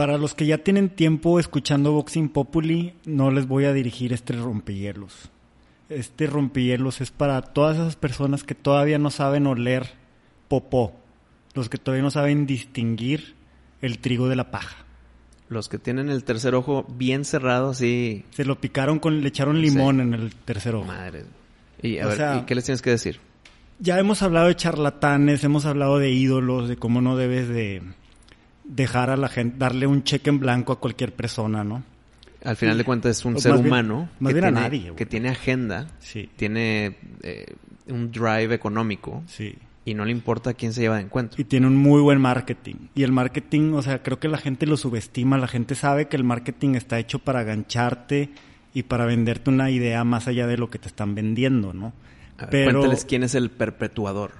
Para los que ya tienen tiempo escuchando Boxing Populi, no les voy a dirigir este rompehielos. Este rompehielos es para todas esas personas que todavía no saben oler popó, los que todavía no saben distinguir el trigo de la paja. Los que tienen el tercer ojo bien cerrado, así. Se lo picaron con, le echaron limón en el tercer ojo. Madre. Y a O ver, sea- ¿y qué les tienes que decir? Ya hemos hablado de charlatanes, hemos hablado de ídolos, de cómo no debes de dejar a la gente, darle un cheque en blanco a cualquier persona, ¿no? Al final de cuentas es un Pues ser bien- humano más que, bien a tiene, nadie, que tiene agenda, Sí, tiene eh, un drive económico sí. y no le importa quién se lleva de encuentro. Y tiene un muy buen marketing. Y el marketing, o sea, creo que la gente lo subestima. La gente sabe que el marketing está hecho para gancharte y para venderte una idea más allá de lo que te están vendiendo, ¿no? A ver, Pero Cuéntales quién es el perpetuador.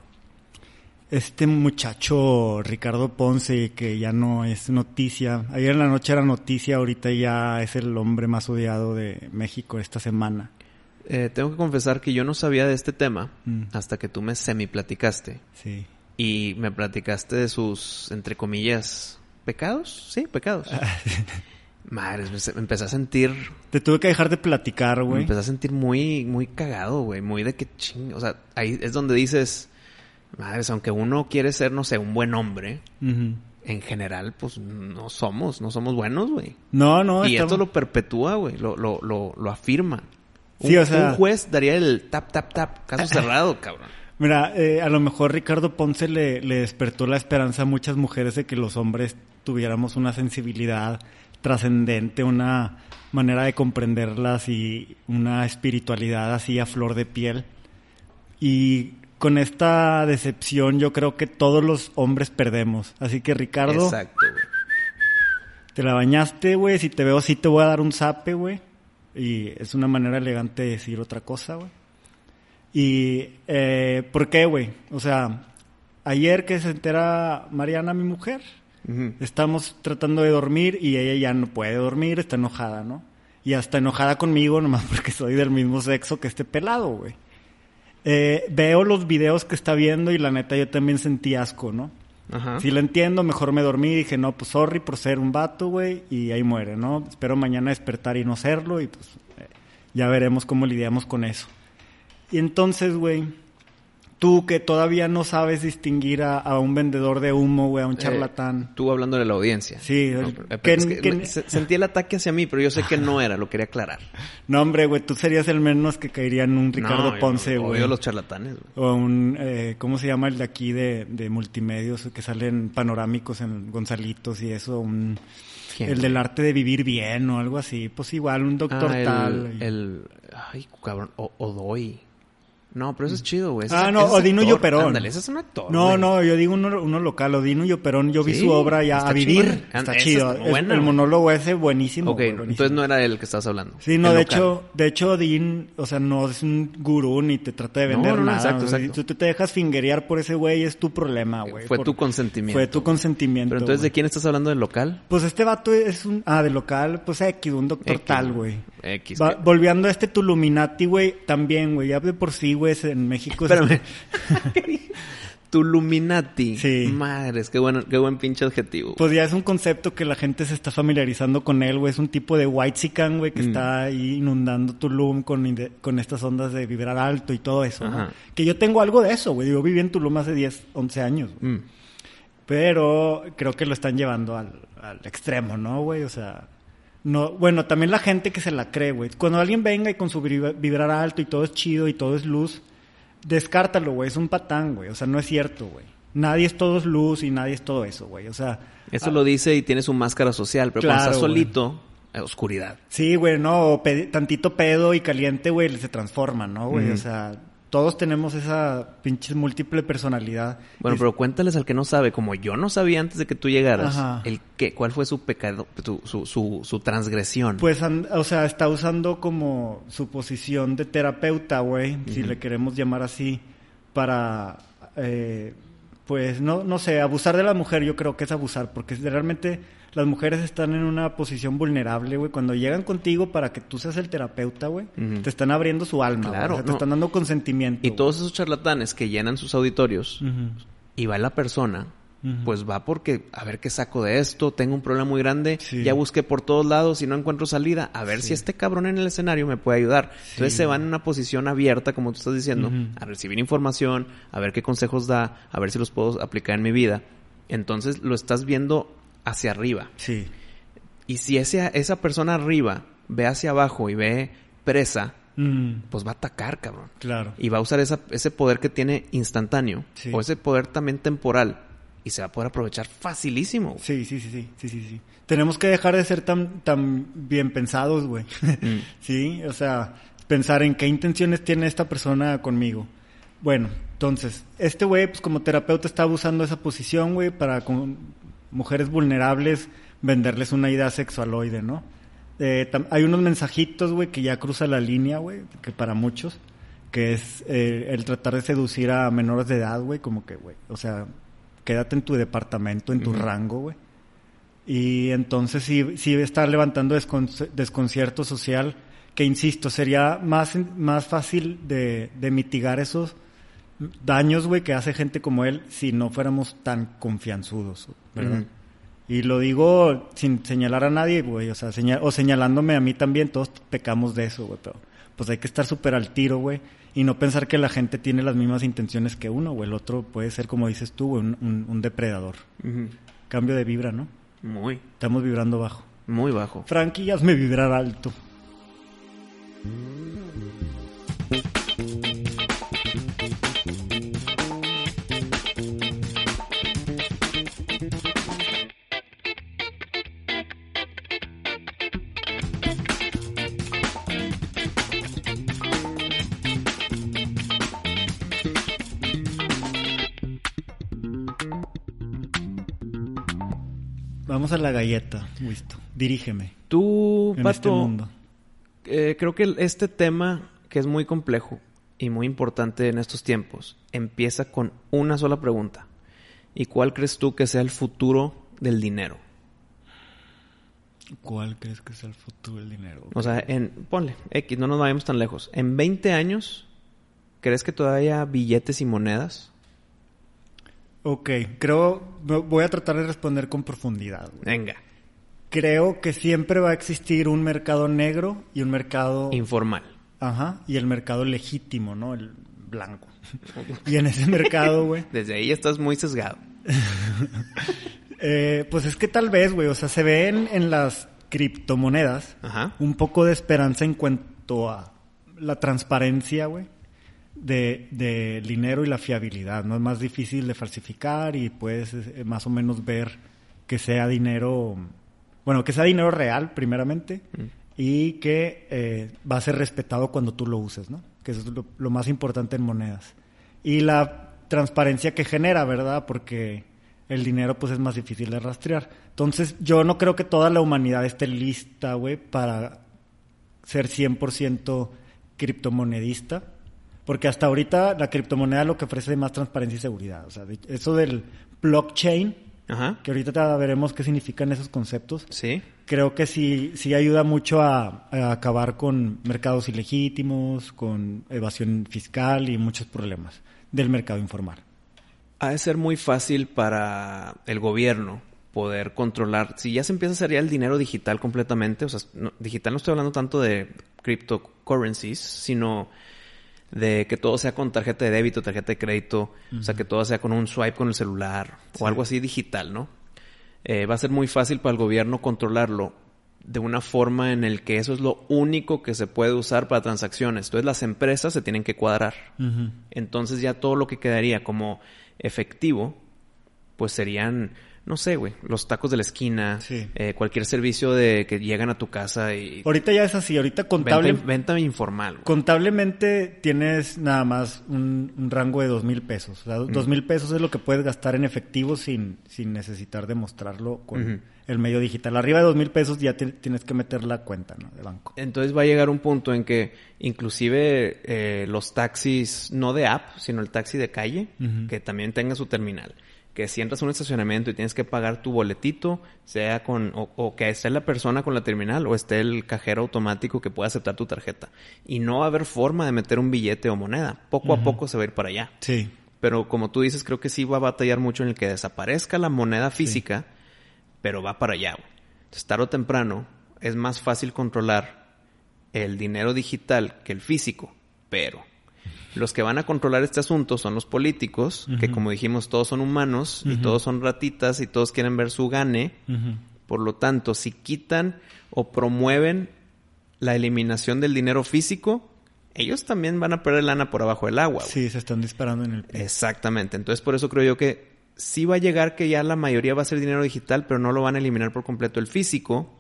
Este muchacho Ricardo Ponce, que ya no es noticia, ayer en la noche era noticia, ahorita ya es el hombre más odiado de México esta semana. Eh, tengo que confesar que yo no sabía de este tema Mm. hasta que tú me semi platicaste Sí. y me platicaste de sus, entre comillas, pecados. Sí, pecados. Madre, me me empecé a sentir, Te tuve que dejar de platicar, me güey. empecé a sentir muy, muy cagado, güey, muy de que ching, o sea, ahí es donde dices, madres, aunque uno quiere ser, no sé, un buen hombre, en general, pues no somos, no somos buenos, güey. No, no, y estamos- esto lo perpetúa, güey, lo, lo, lo, lo afirma. Sí, un, o sea- un juez daría el tap, tap, tap, caso cerrado, cabrón. Mira, eh, a lo mejor Ricardo Ponce le, le despertó la esperanza a muchas mujeres de que los hombres tuviéramos una sensibilidad trascendente, una manera de comprenderlas y una espiritualidad así a flor de piel. Y con esta decepción yo creo que todos los hombres perdemos. Así que Ricardo, Exacto, güey. te la bañaste, güey. Si te veo, sí te voy a dar un zape, güey. Y es una manera elegante de decir otra cosa, güey. Y, eh, ¿por qué, güey? O sea, ayer que se entera Mariana, mi mujer, estamos tratando de dormir y ella ya no puede dormir, está enojada, ¿no? Y hasta enojada conmigo, nomás porque soy del mismo sexo que este pelado, güey. Eh, veo los videos que está viendo y la neta yo también sentí asco, ¿no? Ajá. Si lo entiendo, mejor me dormí. Dije, no, pues sorry por ser un vato, güey. Y ahí muere, ¿no? Espero mañana despertar y no serlo. Y pues eh, ya veremos cómo lidiamos con eso. Y entonces, güey, tú que todavía no sabes distinguir a, a un vendedor de humo, güey, a un charlatán. Tú hablando de la audiencia. Sí, No, el- pero- pero que- es que que- me- se- sentí el ataque hacia mí, pero yo sé que no era, lo quería aclarar. No, hombre, güey, tú serías el menos que caería en un Ricardo No, Ponce, güey. Odio los charlatanes, güey. O un, eh, ¿cómo se llama el de aquí de, de multimedios que salen panorámicos en Gonzalitos y eso? Un, ¿Quién, el del arte de vivir bien o algo así. Pues igual, un doctor Ah, el, tal. el- Ay, cabrón. O, Odoy. No, pero eso es chido, güey. Ah, no, Odino y. Operón. Ándale, ese es un actor. No, güey. no, yo digo uno, uno local, Odino y Operón. Yo vi Sí, su obra ya a vivir. Está chido. está Es- el monólogo ese buenísimo. Ok, güey, buenísimo. entonces no era el que estabas hablando. Sí, no, El de local. hecho, de hecho Odín, o sea, no es un gurú ni te trata de vender no, no, nada. exacto, exacto. Si tú te dejas fingerear por ese güey, es tu problema, güey. Fue Por- tu consentimiento. Fue tu consentimiento. Pero entonces, güey. ¿de quién estás hablando del local? Pues este vato es un... Ah, de local, pues X, un doctor X, tal, güey. X. Va- volviendo a este Tuluminati, güey, también, güey, ya de por sí, güey, en México... es- Espérame. Tuluminati. Sí. Madres, qué, bueno, qué buen pinche adjetivo. Pues ya es un concepto que la gente se está familiarizando con él, güey. Es un tipo de white güey, que Mm. está ahí inundando Tulum con, con estas ondas de vibrar alto y todo eso, ¿no? Que yo tengo algo de eso, güey. Yo viví en Tulum hace 10, 11 años, güey. Mm. Pero creo que lo están llevando al, al extremo, ¿no, güey? O sea, no, bueno, también la gente que se la cree, güey. Cuando alguien venga y con su vibra- vibrar alto y todo es chido y todo es luz, descártalo, güey. Es un patán, güey. O sea, no es cierto, güey. Nadie es todo es luz y nadie es todo eso, güey. O sea, Eso lo dice y tiene su máscara social, pero Claro, cuando estás solito, eh, oscuridad. Sí, güey, no, o pe- tantito pedo y caliente, güey, se transforma, ¿no, güey? O sea, todos tenemos esa pinche múltiple personalidad. Bueno, pero cuéntales al que no sabe, como yo no sabía antes de que tú llegaras, Ajá. el qué, cuál fue su pecado, su, su, su, su transgresión. Pues, o sea, está usando como su posición de terapeuta, güey, si le queremos llamar así, para, eh, pues, no, no sé, abusar de la mujer, yo creo que es abusar, porque realmente las mujeres están en una posición vulnerable, güey. Cuando llegan contigo para que tú seas el terapeuta, güey, te están abriendo su alma. Claro, O sea, te no. están dando consentimiento. y todos esos charlatanes que llenan sus auditorios, y va la persona pues va porque a ver qué saco de esto, tengo un problema muy grande, Sí. ya busqué por todos lados y no encuentro salida, a ver Sí. si este cabrón en el escenario me puede ayudar. Entonces se van en una posición abierta, como tú estás diciendo, a recibir información, a ver qué consejos da, a ver si los puedo aplicar en mi vida. Entonces lo estás viendo hacia arriba. Sí. Y si ese, esa persona arriba ve hacia abajo y ve presa, Mm, pues va a atacar, cabrón. claro. Y va a usar esa- ese poder que tiene instantáneo. Sí. O ese poder también temporal. Y se va a poder aprovechar facilísimo. güey. Sí, sí, sí, sí, sí, sí, sí. Tenemos que dejar de ser tan, tan bien pensados, güey. Mm. sí, o sea, pensar en qué intenciones tiene esta persona conmigo. Bueno, entonces, este güey, pues como terapeuta está abusando esa posición, güey, para con mujeres vulnerables venderles una idea sexualoide, ¿no? Eh, hay unos mensajitos, güey, que ya cruza la línea, güey, que para muchos, que es eh, el tratar de seducir a menores de edad, güey, como que, güey, o sea, quédate en tu departamento, en tu rango, güey. Y entonces sí, sí está levantando descon- desconcierto social, que insisto, sería más, más fácil de, de mitigar esos daños, güey, que hace gente como él si no fuéramos tan confianzudos, ¿verdad? Y lo digo sin señalar a nadie, güey, o sea, señal- o señalándome a mí también, todos pecamos de eso, güey, pero pues hay que estar súper al tiro, güey, y no pensar que la gente tiene las mismas intenciones que uno, güey, el otro puede ser, como dices tú, güey, un, un- un depredador. Cambio de vibra, ¿no? Muy, Estamos vibrando bajo. muy bajo. Frankie, hazme vibrar alto. Vamos a la galleta, listo. Dirígeme Tú, en Pato, este mundo. eh, creo que este tema, que es muy complejo y muy importante en estos tiempos, empieza con una sola pregunta. ¿Y cuál crees tú que sea el futuro del dinero? ¿Cuál crees que es el futuro del dinero? O sea, en, ponle, X, no nos vayamos tan lejos. En 20 años, ¿crees que todavía haya billetes y monedas? Ok, creo, voy a tratar de responder con profundidad. güey. Venga, Creo que siempre va a existir un mercado negro y un mercado... informal. Ajá, y el mercado legítimo, ¿no? El blanco. y en ese mercado, güey, Desde ahí estás muy sesgado. eh, pues es que tal vez, güey, o sea, se ve en, en las criptomonedas Ajá. un poco de esperanza en cuanto a la transparencia, güey, de, del dinero y la fiabilidad, ¿no? Es más difícil de falsificar y puedes eh, más o menos ver que sea dinero, bueno, que sea dinero real, primeramente, Mm. y que eh, va a ser respetado cuando tú lo uses, ¿no? Que eso es lo, lo más importante en monedas. Y la transparencia que genera, ¿verdad? Porque el dinero pues es más difícil de rastrear. Entonces yo no creo que toda la humanidad esté lista, güey, para ser 100% criptomonedista. Porque hasta ahorita la criptomoneda lo que ofrece es más transparencia y seguridad. O sea, de- eso del blockchain, Ajá. que ahorita veremos qué significan esos conceptos, Sí. creo que sí, sí ayuda mucho a, a acabar con mercados ilegítimos, con evasión fiscal y muchos problemas del mercado informal. Ha de ser muy fácil para el gobierno poder controlar. Si ya se empieza a hacer ya el dinero digital completamente, o sea, no- digital no estoy hablando tanto de cryptocurrencies, sino de que todo sea con tarjeta de débito, tarjeta de crédito, o sea, que todo sea con un swipe con el celular o algo así digital, ¿no? Eh, va a ser muy fácil para el gobierno controlarlo de una forma en el que eso es lo único que se puede usar para transacciones. Entonces las empresas se tienen que cuadrar. Entonces ya todo lo que quedaría como efectivo, pues serían, no sé, güey, los tacos de la esquina, Sí. eh, cualquier servicio de que llegan a tu casa y Ahorita ya es así, ahorita contable, venta, venta informal. contablemente tienes nada más un, un rango de dos mil pesos. O sea, dos mil pesos es lo que puedes gastar en efectivo sin, sin necesitar demostrarlo con el medio digital. Arriba de dos mil pesos ya te- tienes que meter la cuenta ¿no? de banco. Entonces va a llegar un punto en que inclusive eh, los taxis, no de app, sino el taxi de calle, que también tenga su terminal. Que si entras a un estacionamiento y tienes que pagar tu boletito, sea con, o, o que esté la persona con la terminal o esté el cajero automático que pueda aceptar tu tarjeta. Y no va a haber forma de meter un billete o moneda. Poco a poco se va a ir para allá. Sí. Pero como tú dices, creo que sí va a batallar mucho en el que desaparezca la moneda física, pero va para allá, güey. Entonces, tarde o temprano, es más fácil controlar el dinero digital que el físico, pero los que van a controlar este asunto son los políticos, que como dijimos, todos son humanos y todos son ratitas y todos quieren ver su gane. Por lo tanto, si quitan o promueven la eliminación del dinero físico, ellos también van a perder lana por abajo del agua. Sí, se están disparando en el pie. Exactamente. Entonces, por eso creo yo que sí va a llegar que ya la mayoría va a ser dinero digital, pero no lo van a eliminar por completo el físico,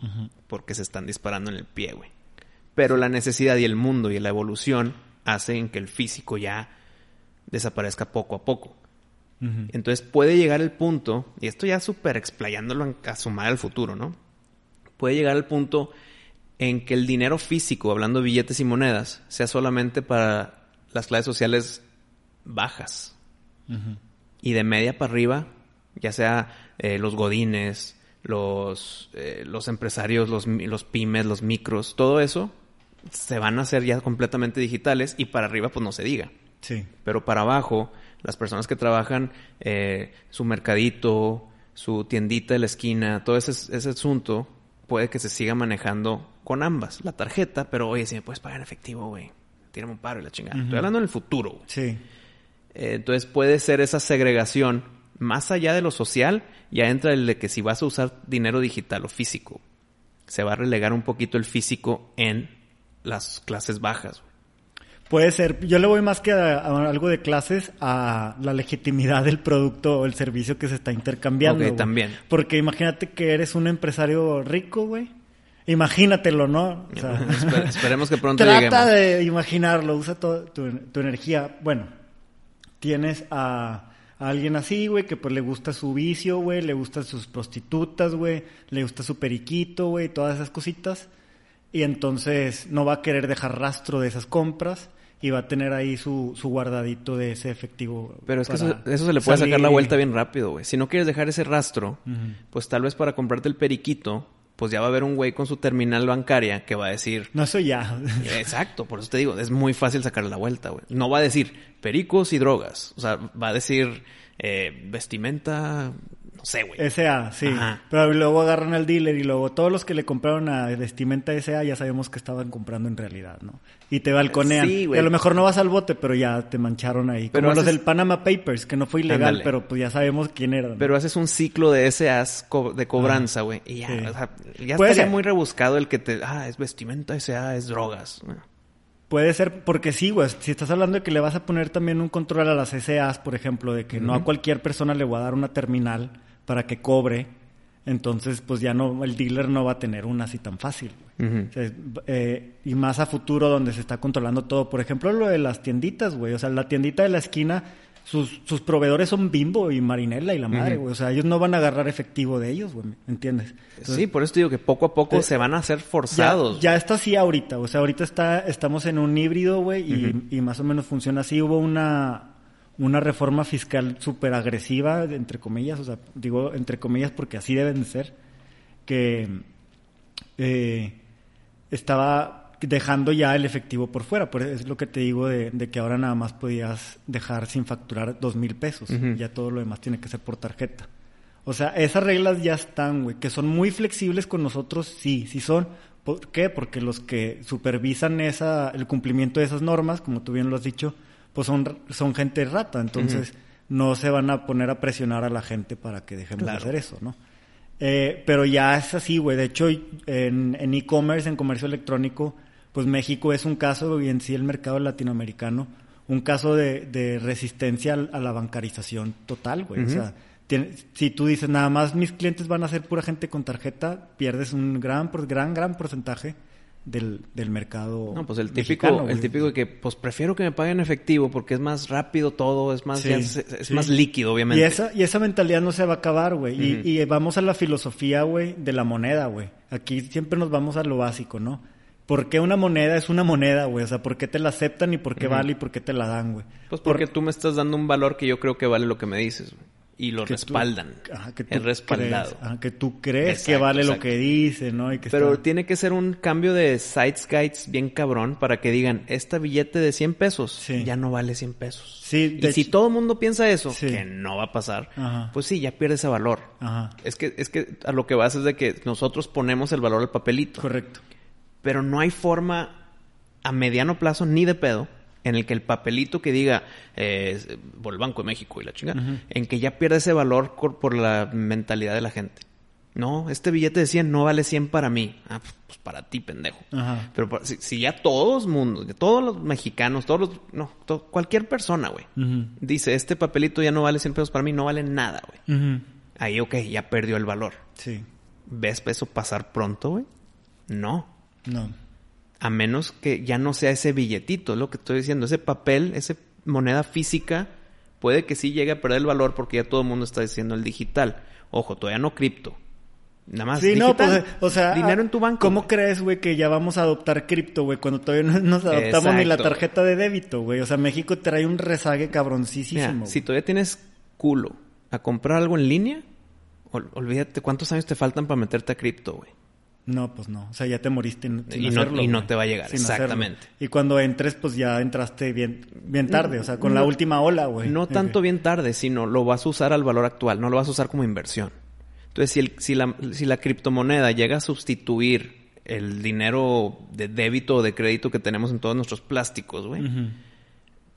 porque se están disparando en el pie, güey. Pero la necesidad y el mundo y la evolución hacen que el físico ya desaparezca poco a poco. Entonces puede llegar el punto, y esto ya súper explayándolo a sumar al futuro, ¿no? Puede llegar el punto en que el dinero físico, hablando de billetes y monedas, sea solamente para las clases sociales bajas. Y de media para arriba, ya sea eh, los godines, los, eh, los empresarios, los, los pymes, los micros, todo eso, se van a hacer ya completamente digitales y para arriba pues no se diga. Sí. Pero para abajo, las personas que trabajan eh, su mercadito, su tiendita de la esquina, todo ese, ese asunto puede que se siga manejando con ambas. La tarjeta, pero oye, si me puedes pagar en efectivo, güey, tírame un paro y la chingada. Estoy hablando en el futuro. Sí. Eh, entonces puede ser esa segregación más allá de lo social, ya entra el de que si vas a usar dinero digital o físico, se va a relegar un poquito el físico en las clases bajas. Puede ser. Yo le voy más que a, algo de clases a la legitimidad del producto o el servicio que se está intercambiando. Ok, también. Porque imagínate que eres un empresario rico, güey. Imagínatelo, ¿no? esperemos que pronto trata lleguemos. Trata de imaginarlo. Usa tu, tu, energía. Bueno, tienes a, a alguien así, güey, que pues le gusta su vicio, güey, le gustan sus prostitutas, güey, le gusta su periquito, güey, todas esas cositas y entonces no va a querer dejar rastro de esas compras y va a tener ahí su, su guardadito de ese efectivo. Pero es que eso, se le puede sacar la vuelta bien rápido, güey. Si no quieres dejar ese rastro, pues tal vez para comprarte el periquito, pues ya va a haber un güey con su terminal bancaria que va a decir... No, eso ya. Exacto, por eso te digo, es muy fácil sacarle la vuelta, güey. No va a decir pericos y drogas. O sea, va a decir eh, vestimenta no sé, güey. S.A., sí. Pero luego agarran al dealer y luego todos los que le compraron a vestimenta S.A. ya sabemos que estaban comprando en realidad, ¿no? Y te balconean. Sí, güey. Y a lo mejor no vas al bote, pero ya te mancharon ahí. Pero Como los del Panama Papers, que no fue ilegal, pero pues ya sabemos quién era. Pero haces un ciclo de S.A.s de cobranza, güey. Y ya, o sea, ya estaría muy rebuscado el que te... Ah, es vestimenta S.A., es drogas. Puede ser, porque sí, güey. Si estás hablando de que le vas a poner también un control a las SAs, por ejemplo, de que no a cualquier persona le voy a dar una terminal para que cobre, entonces pues ya no, el dealer no va a tener una así tan fácil. Eh, y más a futuro donde se está controlando todo. Por ejemplo, lo de las tienditas, güey. O sea, la tiendita de la esquina, sus, sus proveedores son Bimbo y Marinela y la madre, güey. O sea, ellos no van a agarrar efectivo de ellos, güey. ¿Entiendes? sí, por eso te digo que poco a poco se van a hacer forzados. Ya, está así ahorita. O sea, ahorita está, estamos en un híbrido, güey, y, y más o menos funciona así. Hubo una una reforma fiscal súper agresiva, entre comillas, o sea, digo entre comillas porque así deben ser, que eh, estaba dejando ya el efectivo por fuera. Por es lo que te digo de, que ahora nada más podías dejar sin facturar dos mil pesos. Ya todo lo demás tiene que ser por tarjeta. O sea, esas reglas ya están, güey, que son muy flexibles con nosotros, sí, sí son. ¿Por qué? Porque los que supervisan esa, el cumplimiento de esas normas, como tú bien lo has dicho, pues son, son gente rata, entonces no se van a poner a presionar a la gente para que dejemos de hacer eso, ¿no? Eh, pero ya es así, güey. De hecho, en e-commerce, en, comercio electrónico, pues México es un caso, y en sí el mercado latinoamericano, un caso de, resistencia a la bancarización total, güey. O sea, si tú dices nada más mis clientes van a ser pura gente con tarjeta, pierdes un gran, gran, gran porcentaje del, del mercado. No, pues el típico, el típico de que pues prefiero que me paguen efectivo porque es más rápido todo, es más, es, más líquido, obviamente. Y esa, y esa mentalidad no se va a acabar, güey. y, y, vamos a la filosofía, güey, de la moneda, güey. Aquí siempre nos vamos a lo básico, ¿no? ¿Por qué una moneda es una moneda, güey? O sea, ¿por qué te la aceptan y por qué vale y por qué te la dan, güey? Pues porque tú me estás dando un valor que yo creo que vale lo que me dices, güey. Y lo Que tú- respaldan. ajá, que tú es respaldado. crees, ajá, que tú crees que vale exacto. lo que dice, ¿no? Y que Pero está- tiene que ser un cambio de sites guides bien cabrón para que digan, este billete de 100 pesos Sí. ya no vale 100 pesos. Sí, y si hecho- todo el mundo piensa eso, Sí. que no va a pasar, Ajá. pues sí, ya pierde ese valor. Ajá. Es que, es que a lo que vas es de que nosotros ponemos el valor al papelito. Correcto. Pero no hay forma a mediano plazo ni de pedo en el que el papelito que diga eh, por el Banco de México y la chingada, en que ya pierde ese valor por la mentalidad de la gente. No, este billete de 100 no vale 100 para mí. Ah, pues para ti, pendejo. Ajá. Pero si, si ya todos mundo, todos los mexicanos, todos los, no, cualquier persona, güey, dice, este papelito ya no vale 100 pesos para mí, no vale nada, güey. Ahí, ok, ya perdió el valor. Sí. ¿Ves eso pasar pronto, güey? No. No. A menos que ya no sea ese billetito, es lo que estoy diciendo. Ese papel, esa moneda física, puede que sí llegue a perder el valor porque ya todo el mundo está diciendo el digital. Ojo, todavía no cripto. Nada más Sí, no, digital. pues, o sea, Dinero en tu banco. ¿Cómo güey. crees, güey, que ya vamos a adoptar cripto, güey, cuando todavía no nos adoptamos ni la tarjeta de débito, güey? O sea, México trae un rezague cabroncísimo. Mira, güey. si todavía tienes culo a comprar algo en línea, ol- olvídate cuántos años te faltan para meterte a cripto, güey. No, pues no. O sea, ya te moriste sin Y no- hacerlo, y no te va a llegar, hacerlo. exactamente. Y cuando entres, pues ya entraste bien, bien tarde, o sea, con la No- última ola, güey. No De tanto bien tarde, sino lo vas a usar al valor actual, no lo vas a usar como inversión. Entonces, si, el- si, la, si la criptomoneda llega a sustituir el dinero de débito o de crédito que tenemos en todos nuestros plásticos, güey, Ujú.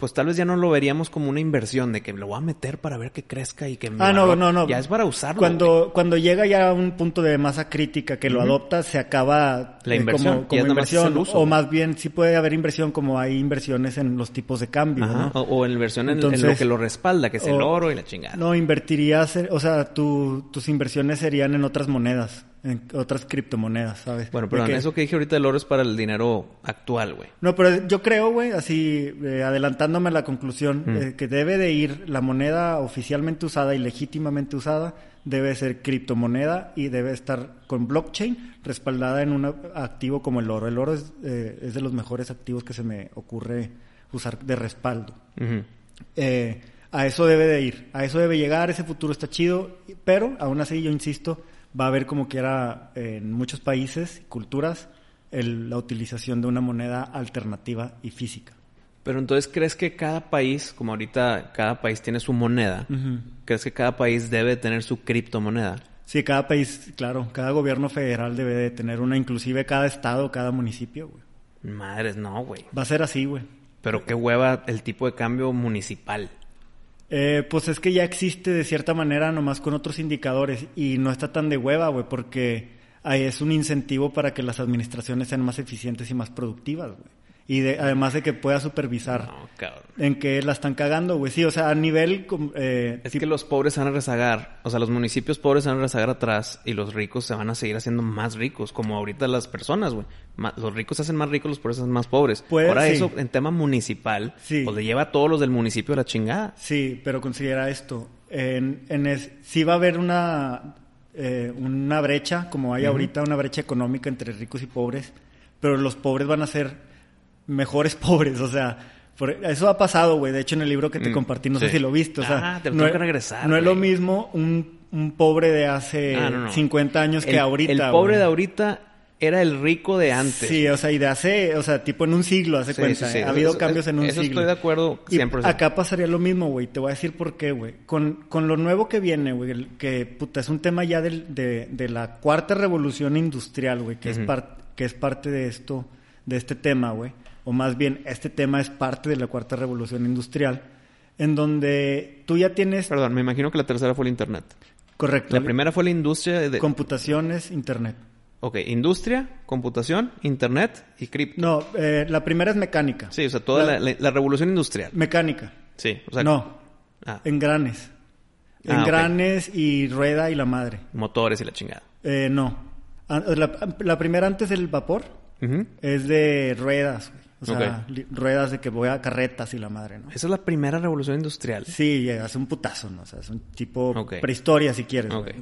Pues tal vez ya no lo veríamos como una inversión de que lo voy a meter para ver que crezca y que... mi Ah, no, no, no. Ya es para usarlo. güey. Cuando, cuando llega ya a un punto de masa crítica que lo adopta, se acaba La eh, inversión, como, como inversión. uso, o güey. más bien, sí puede haber inversión como hay inversiones en los tipos de cambio, Ajá, ¿no? O, o en inversión en, lo que lo respalda, que es el oro y la chingada. No, invertirías, en- o sea, tu- tus inversiones serían en otras monedas, en otras criptomonedas, ¿sabes? Bueno, perdón, que- eso que dije ahorita del oro es para el dinero actual, güey. No, pero yo creo, güey, así eh, adelantándome a la conclusión, Mm. eh, que debe de ir la moneda oficialmente usada y legítimamente usada, debe ser criptomoneda y debe estar con blockchain respaldada en un activo como el oro. El oro es, eh, es de los mejores activos que se me ocurre usar de respaldo. Eh, a eso debe de ir, a eso debe llegar, ese futuro está chido, pero aún así yo insisto, va a haber como quiera en muchos países y culturas el- la utilización de una moneda alternativa y física. Pero entonces, ¿crees que cada país, como ahorita cada país tiene su moneda, ¿crees que cada país debe tener su criptomoneda? Sí, cada país, claro, cada gobierno federal debe de tener una, inclusive cada estado, cada municipio, güey. Madres, no, güey. Va a ser así, güey. Pero qué hueva el tipo de cambio municipal. Eh, pues es que ya existe de cierta manera nomás con otros indicadores y no está tan de hueva, güey, porque ahí es un incentivo para que las administraciones sean más eficientes y más productivas, güey. Y de- además de que pueda supervisar No, cabrón. en que la están cagando, güey. Sí, o sea, a nivel... Eh, Es que los pobres se van a rezagar, o sea, los municipios pobres se van a rezagar atrás y los ricos se van a seguir haciendo más ricos, como ahorita las personas, güey. Los ricos se hacen más ricos, los pobres se hacen más pobres. Puede- Ahora sí. eso en tema municipal, Sí. pues le lleva a todos los del municipio a la chingada. Sí, pero considera esto. En, en es, sí va a haber una, eh, una brecha, como hay ahorita, una brecha económica entre ricos y pobres, pero los pobres van a ser mejores pobres, o sea, eso ha pasado, güey. De hecho, en el libro que te Mm, compartí, no sí. sé si lo viste, o sea, Ah, te lo no, tengo es- que regresar, no es lo mismo un, un pobre de hace Ah, no, no. 50 años que ahorita. El pobre de ahorita era el rico de antes. Sí, o sea, y de hace, o sea, tipo en un siglo, hace Sí, cuenta. sí, sí. Ha habido Eso- cambios en un eso siglo. estoy de acuerdo Y 100%. acá pasaría lo mismo, güey. Te voy a decir por qué, güey. Con, con lo nuevo que viene, güey, que puta, es un tema ya del- de, de la cuarta revolución industrial, güey, que, es par- que es parte de esto, de este tema, güey. O más bien, este tema es parte de la cuarta revolución industrial, en donde tú ya tienes, Perdón, me imagino que la tercera fue el internet. correcto, La primera fue la industria de... computaciones, internet. Ok, industria, computación, internet y cripto. No, eh, la primera es mecánica. Sí, o sea, toda La- la, la- la revolución industrial. Mecánica. Sí, o sea... no, Ah, engranes. Ah. Engranes y rueda y la madre. motores y la chingada. Eh, no. Ah, La, la primera antes del vapor es de ruedas. O sea, ruedas de que voy a carretas y la madre, ¿no? Esa es la primera revolución industrial. Sí, hace un putazo, ¿no? O sea, es un tipo prehistoria, si quieres. Güey.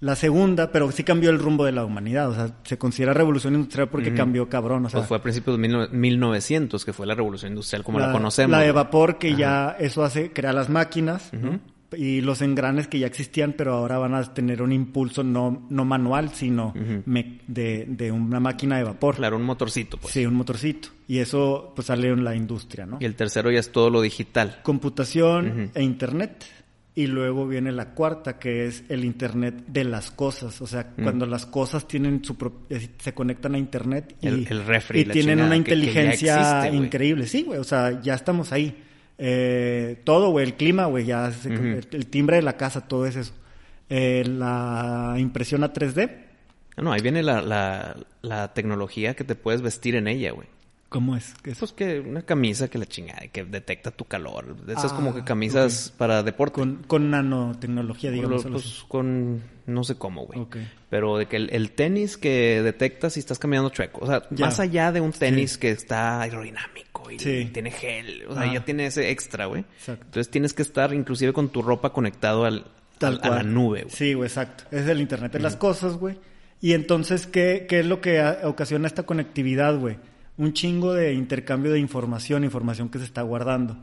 La segunda, pero sí cambió el rumbo de la humanidad. O sea, se considera revolución industrial porque cambió cabrón. O sea, Pues fue a principios de 19- 1900, que fue la revolución industrial como la, conocemos. La de vapor, que ya eso hace, crea las máquinas, ¿no? Y los engranes que ya existían, pero ahora van a tener un impulso no, no manual, sino me- de, de una máquina de vapor. Claro, un motorcito, pues. Sí, un motorcito. Y eso pues sale en la industria, ¿no? Y el tercero ya es todo lo digital. Computación e internet. Y luego viene la cuarta, que es el internet de las cosas. O sea, cuando las cosas tienen su eh, se conectan a internet y, El- el refri, y la tienen una que- que ya inteligencia existe, increíble. Sí, güey. O sea, ya estamos ahí. Eh, todo, güey. El clima, güey. Ya se- el, el timbre de la casa, todo es eso. Eh, la impresión a 3D. No, no, ahí viene la, la, la tecnología que te puedes vestir en ella, güey. ¿Cómo es? ¿Qué es? Pues que una camisa que la chingada, que detecta tu calor. Esas Ah, como que camisas para deporte. Con, con nanotecnología, digamos. Lo- pues con no sé cómo, güey. Pero de que el, el tenis que detecta si estás caminando chueco. O sea, Ya. más allá de un tenis que está aerodinámico y Sí. tiene gel. O sea, Ah. ya tiene ese extra, güey. Exacto. Entonces tienes que estar inclusive con tu ropa conectado al, Tal al- a la nube, güey. Sí, güey, exacto. Es el Internet de las cosas, güey. Y entonces, ¿qué, qué es lo que ocasiona esta conectividad, güey? Un chingo de intercambio de información, información que se está guardando.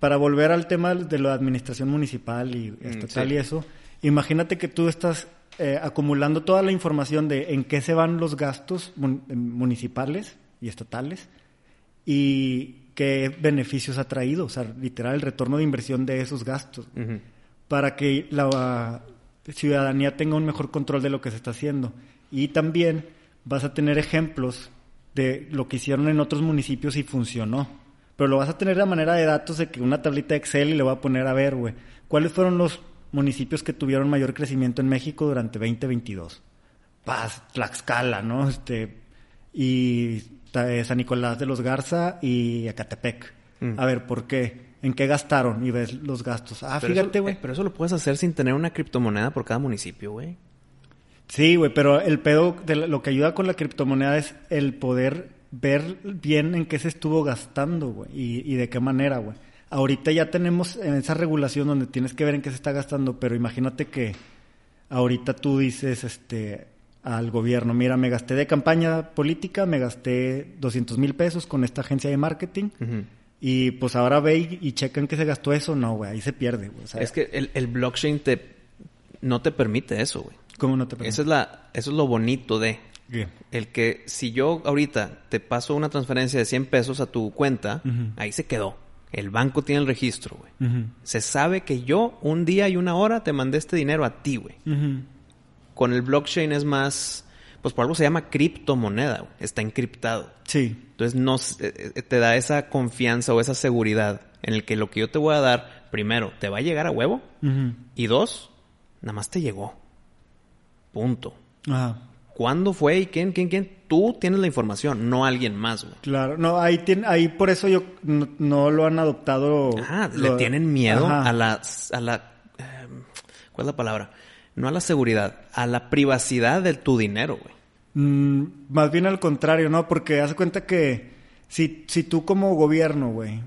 Para volver al tema de la administración municipal y estatal sí. y eso, imagínate que tú estás eh, acumulando toda la información de en qué se van los gastos mun- municipales y estatales y qué beneficios ha traído, o sea, literal, el retorno de inversión de esos gastos para que la ciudadanía tenga un mejor control de lo que se está haciendo. Y también vas a tener ejemplos de lo que hicieron en otros municipios y funcionó. Pero lo vas a tener a manera de datos de que una tablita de Excel y le voy a poner a ver, güey, ¿cuáles fueron los municipios que tuvieron mayor crecimiento en México durante 2022? Paz, Tlaxcala, ¿no? Este, y eh, San Nicolás de los Garza y Acatepec. Mm. A ver, ¿por qué? ¿En qué gastaron? Y ves los gastos. Ah, Pero fíjate, güey. eh, pero eso lo puedes hacer sin tener una criptomoneda por cada municipio, güey. Sí, güey, pero el pedo de lo que ayuda con la criptomoneda es el poder ver bien en qué se estuvo gastando, güey, y, y de qué manera, güey. Ahorita ya tenemos en esa regulación donde tienes que ver en qué se está gastando, pero imagínate que ahorita tú dices este al gobierno, mira, me gasté de campaña política, me gasté 200 mil pesos con esta agencia de marketing, y pues ahora ve y, y checan que se gastó eso, no, güey, ahí se pierde, güey. O sea, Es que el, el blockchain te no te permite eso, güey. ¿Cómo no te Esa es la, eso es lo bonito de ¿Qué? el que si yo ahorita te paso una transferencia de 100 pesos a tu cuenta, ahí se quedó. El banco tiene el registro, güey. Se sabe que yo un día y una hora te mandé este dinero a ti, güey. Con el blockchain es más, pues por algo se llama criptomoneda, güey. Está encriptado. Sí, Entonces no eh, eh, te da esa confianza o esa seguridad en el que lo que yo te voy a dar, primero, te va a llegar a huevo y dos, nada más te llegó. Punto. Ajá. ¿Cuándo fue y quién, quién, quién? Tú tienes la información, no alguien más, güey. Claro, no, ahí, tiene, ahí por eso yo no, no lo han adoptado. Ajá, lo- le tienen miedo Ajá. a la, a la, eh, ¿cuál es la palabra? No a la seguridad, a la privacidad de tu dinero, güey. Mm, más bien al contrario, ¿no? Porque haz de cuenta que si, si tú como gobierno, güey,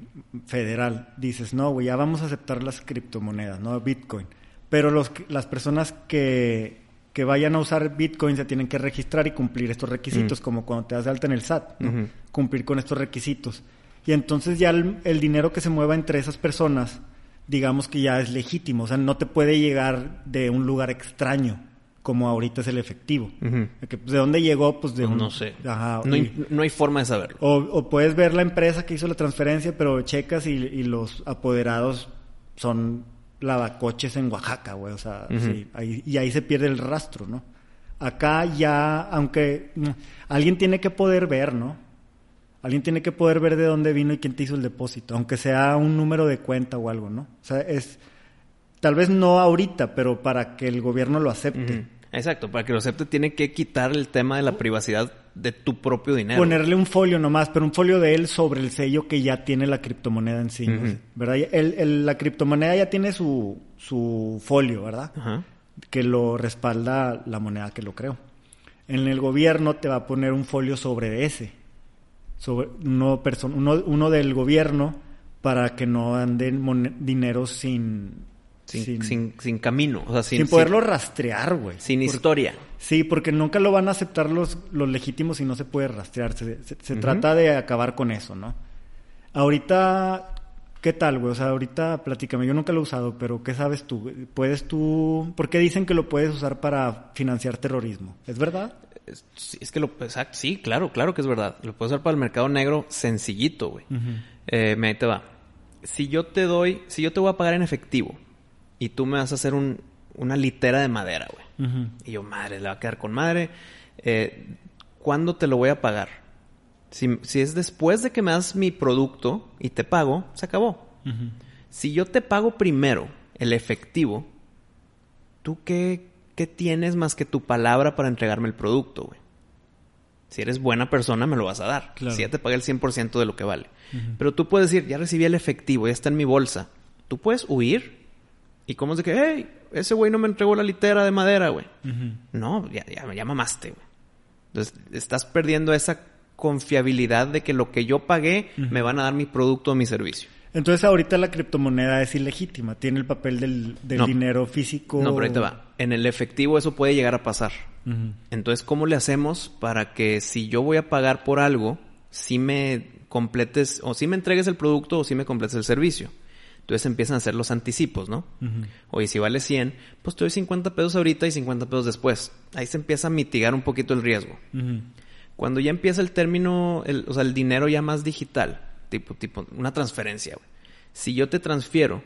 federal, dices, no, güey, ya vamos a aceptar las criptomonedas, ¿no? Bitcoin. Pero los, las personas que, que vayan a usar Bitcoin se tienen que registrar y cumplir estos requisitos, como cuando te das de alta en el SAT, ¿no? Cumplir con estos requisitos. Y entonces ya el, el dinero que se mueva entre esas personas, digamos que ya es legítimo, o sea, no te puede llegar de un lugar extraño, como ahorita es el efectivo. Que, pues, ¿De dónde llegó? Pues de un... no sé. Ajá. no, y- hay, no hay forma de saberlo. o, o puedes ver la empresa que hizo la transferencia, pero checas y, y los apoderados son lavacoches en Oaxaca, güey. O sea, Ujú. sí, ahí- y ahí se pierde el rastro, ¿no? Acá ya, aunque alguien tiene que poder ver, ¿no? Alguien tiene que poder ver de dónde vino y quién te hizo el depósito, aunque sea un número de cuenta o algo, ¿no? O sea, es tal vez no ahorita, pero para que el gobierno lo acepte. Exacto, para que lo acepte tiene que quitar el tema de la privacidad de tu propio dinero. Ponerle un folio nomás, pero un folio de él sobre el sello que ya tiene la criptomoneda en sí. ¿verdad? El- el- la criptomoneda ya tiene su, su folio, ¿verdad? Ajá. Que lo respalda la moneda que lo creó. En el gobierno te va a poner un folio sobre ese, sobre uno, perso- uno, uno del gobierno para que no anden mon- dineros sin, Sin, sin, sin camino, o sea, sin, poderlo rastrear, güey. sin Porque- historia. Sí, porque nunca lo van a aceptar los, los legítimos si no se puede rastrear. Se, se- trata de acabar con eso, ¿no? Ahorita ¿Qué tal, güey? O sea, ahorita platícame, yo nunca lo he usado, pero ¿qué sabes tú? ¿Puedes tú...? ¿Por qué dicen que lo puedes usar para financiar terrorismo? ¿Es verdad? Es, es que lo... Exacto, sí, claro, claro que es verdad. Lo puedes usar para el mercado negro sencillito, güey. eh, ahí te va. Si yo te doy... Si yo te voy a pagar en efectivo y tú me vas a hacer un, una litera de madera, güey. Y yo, madre, le va a quedar con madre. Eh, ¿Cuándo te lo voy a pagar? Si, si, es después de que me das mi producto y te pago, se acabó. Uh -huh. Si yo te pago primero el efectivo, ¿tú qué, qué, tienes más que tu palabra para entregarme el producto, güey? Si eres buena persona, me lo vas a dar. Claro. Si ya te pagué el 100% de lo que vale. Uh -huh. Pero tú puedes decir, ya recibí el efectivo, ya está en mi bolsa. Tú puedes huir. Y como es de que, hey, ese güey no me entregó la litera de madera, güey. Uh -huh. No, ya, ya, ya mamaste, güey. Entonces, estás perdiendo esa confiabilidad de que lo que yo pagué uh -huh. me van a dar mi producto o mi servicio. Entonces ahorita la criptomoneda es ilegítima, tiene el papel del, del no. dinero físico. No, pero ahí te va. En el efectivo eso puede llegar a pasar. Uh -huh. Entonces, ¿cómo le hacemos para que si yo voy a pagar por algo, si me completes, o si me entregues el producto o si me completes el servicio? Entonces empiezan a hacer los anticipos, ¿no? Uh -huh. Oye, si vale 100, pues te doy 50 pesos ahorita y 50 pesos después. Ahí se empieza a mitigar un poquito el riesgo. Uh -huh. Cuando ya empieza el término, el, o sea, el dinero ya más digital, tipo, tipo una transferencia, güey. Si yo te transfiero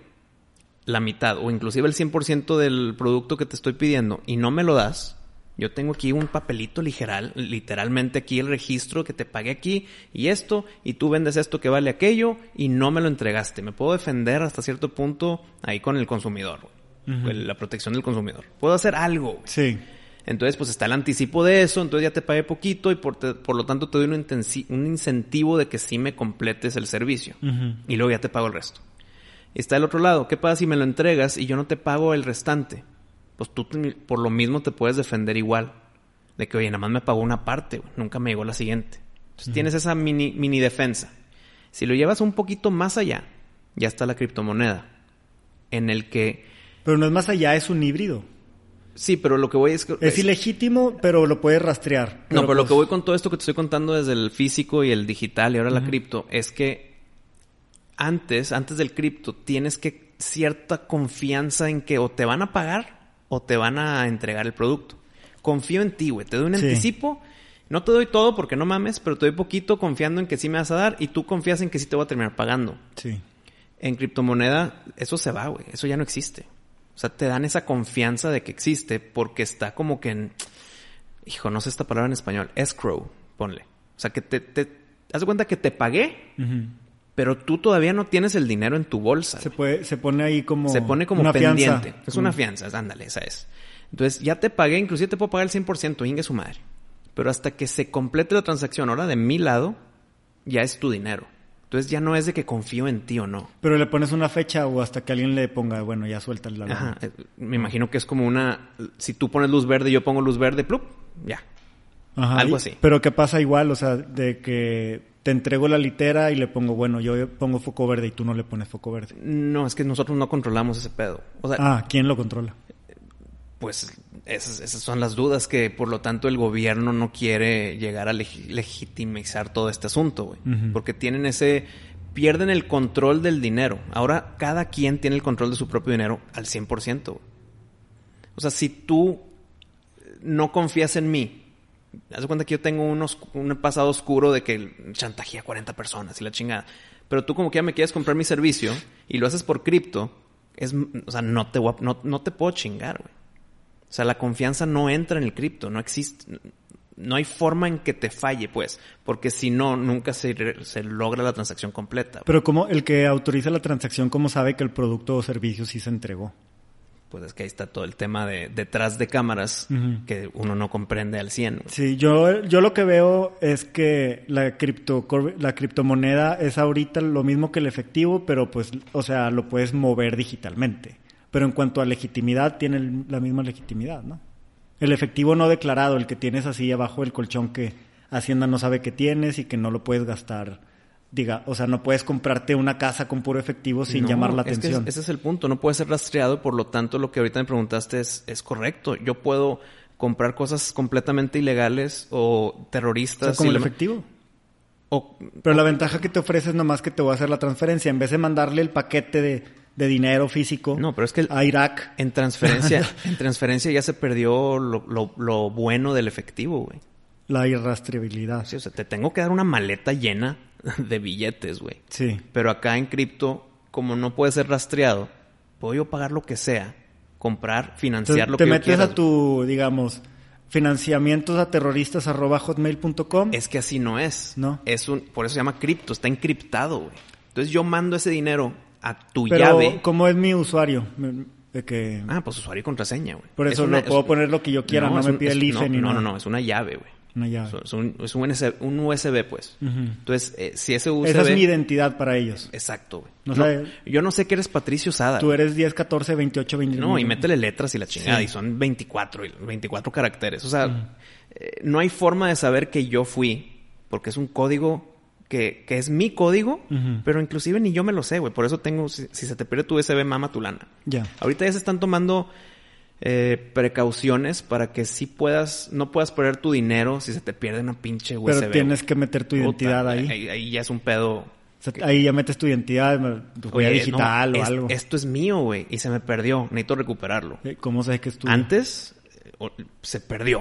la mitad o inclusive el 100% del producto que te estoy pidiendo y no me lo das, yo tengo aquí un papelito literal, literalmente aquí el registro que te pagué aquí y esto, y tú vendes esto que vale aquello y no me lo entregaste. Me puedo defender hasta cierto punto ahí con el consumidor, uh -huh. la protección del consumidor. Puedo hacer algo. Sí. Entonces, pues está el anticipo de eso, entonces ya te pagué poquito y por, te, por lo tanto te doy un, un, incentivo de que sí me completes el servicio. Uh -huh. Y luego ya te pago el resto. Y está el otro lado, ¿qué pasa si me lo entregas y yo no te pago el restante? Pues tú por lo mismo te puedes defender igual. De que, oye, nada más me pagó una parte, nunca me llegó la siguiente. Entonces uh -huh. tienes esa mini, mini defensa. Si lo llevas un poquito más allá, ya está la criptomoneda. En el que... Pero no es más allá, es un híbrido. Sí, pero lo que voy es que... Es, es ilegítimo, pero lo puedes rastrear. Pero no, pero pues... lo que voy con todo esto que te estoy contando desde el físico y el digital y ahora uh -huh. la cripto, es que antes, antes del cripto, tienes que cierta confianza en que o te van a pagar o te van a entregar el producto. Confío en ti, güey. Te doy un sí. anticipo. No te doy todo porque no mames, pero te doy poquito confiando en que sí me vas a dar y tú confías en que sí te voy a terminar pagando. Sí. En criptomoneda, eso se va, güey. Eso ya no existe. O sea, te dan esa confianza de que existe porque está como que en... Hijo, no sé esta palabra en español. Escrow, ponle. O sea, que te... te haz de cuenta que te pagué, uh -huh. Pero tú todavía no tienes el dinero en tu bolsa. Se, puede, se pone ahí como... Se pone como una pendiente. Fianza. Es una fianza, ándale, esa es. Entonces, ya te pagué, inclusive te puedo pagar el 100%, ingue su madre. Pero hasta que se complete la transacción, ahora de mi lado, ya es tu dinero. Entonces ya no es de que confío en ti o no. Pero le pones una fecha o hasta que alguien le ponga, bueno, ya suelta la Ajá. Eh, me imagino que es como una... Si tú pones luz verde yo pongo luz verde, plup, ya. Ajá. Algo así. Pero ¿qué pasa igual? O sea, de que te entrego la litera y le pongo, bueno, yo pongo foco verde y tú no le pones foco verde. No, es que nosotros no controlamos ese pedo. O sea, ah, ¿quién lo controla? Pues esas, esas, son las dudas que por lo tanto el gobierno no quiere llegar a leg legitimizar todo este asunto, güey. Uh -huh. Porque tienen ese... Pierden el control del dinero. Ahora cada quien tiene el control de su propio dinero al 100%. Güey. O sea, si tú no confías en mí, haz de cuenta que yo tengo unos, un pasado oscuro de que chantajeé a 40 personas y la chingada. Pero tú como que ya me quieres comprar mi servicio y lo haces por cripto, es, o sea, no te, no, no te puedo chingar, güey. O sea, la confianza no entra en el cripto, no existe, no hay forma en que te falle, pues, porque si no, nunca se, se logra la transacción completa. Pero como el que autoriza la transacción, ¿cómo sabe que el producto o servicio sí se entregó? Pues es que ahí está todo el tema de detrás de cámaras uh -huh. que uno no comprende al 100. Sí, yo, yo lo que veo es que la, cripto, la criptomoneda es ahorita lo mismo que el efectivo, pero pues, o sea, lo puedes mover digitalmente. Pero en cuanto a legitimidad, tiene la misma legitimidad, ¿no? El efectivo no declarado, el que tienes así abajo del colchón que Hacienda no sabe que tienes y que no lo puedes gastar. Diga, o sea, no puedes comprarte una casa con puro efectivo sin no, llamar la es atención. Que ese es el punto, no puede ser rastreado, por lo tanto lo que ahorita me preguntaste es, es correcto. Yo puedo comprar cosas completamente ilegales o terroristas. O sea, como el efectivo. O, Pero la ventaja que te ofrece es nomás que te voy a hacer la transferencia. En vez de mandarle el paquete de, de dinero físico no, pero es que el- a Irak. en transferencia, en transferencia ya se perdió lo, lo- lo bueno del efectivo, güey. La irrastreabilidad. Sí, o sea, te tengo que dar una maleta llena de billetes, güey. Sí. Pero acá en cripto, como no puede ser rastreado, puedo yo pagar lo que sea, comprar, financiar Entonces, lo te que yo metes quiera. a tu, digamos, financiamientos a terroristas arroba hotmail.com. Es que así no es. No. Es un, por eso se llama cripto, está encriptado, güey. Entonces yo mando ese dinero a tu Pero, llave. ¿cómo es mi usuario? De que... Ah, pues usuario y contraseña, güey. Por eso Es una- lo puedo es- poner lo que yo quiera, no, me pide el IFE no, ni no, nada. no, no, es una llave, güey. Una llave. Es un, es un USB, un USB, pues. Entonces, eh, si ese USB... Esa es mi identidad para ellos. Exacto, güey. No No, sabe- yo no sé que eres Patricio Sada. Tú eres 10, 14, 28, 29. No, y métele letras y la chingada. Sí. Y son 24, y 24 caracteres. O sea, eh, no hay forma de saber que yo fui, porque es un código que, que es mi código, pero inclusive ni yo me lo sé, güey. Por eso tengo, si, si se te pierde tu USB, mama tu lana. Ya. Ahorita ya se están tomando eh, precauciones para que sí puedas, no puedas perder tu dinero si se te pierde una pinche USB. Pero tienes que meter tu identidad ahí. ahí. Ahí ya es un pedo. O sea, ahí ya metes tu identidad, tu huella digital no, o es- algo. Esto es mío, güey, y se me perdió. Necesito recuperarlo. Eh, ¿Cómo sabes que es tuyo? Antes o- se perdió.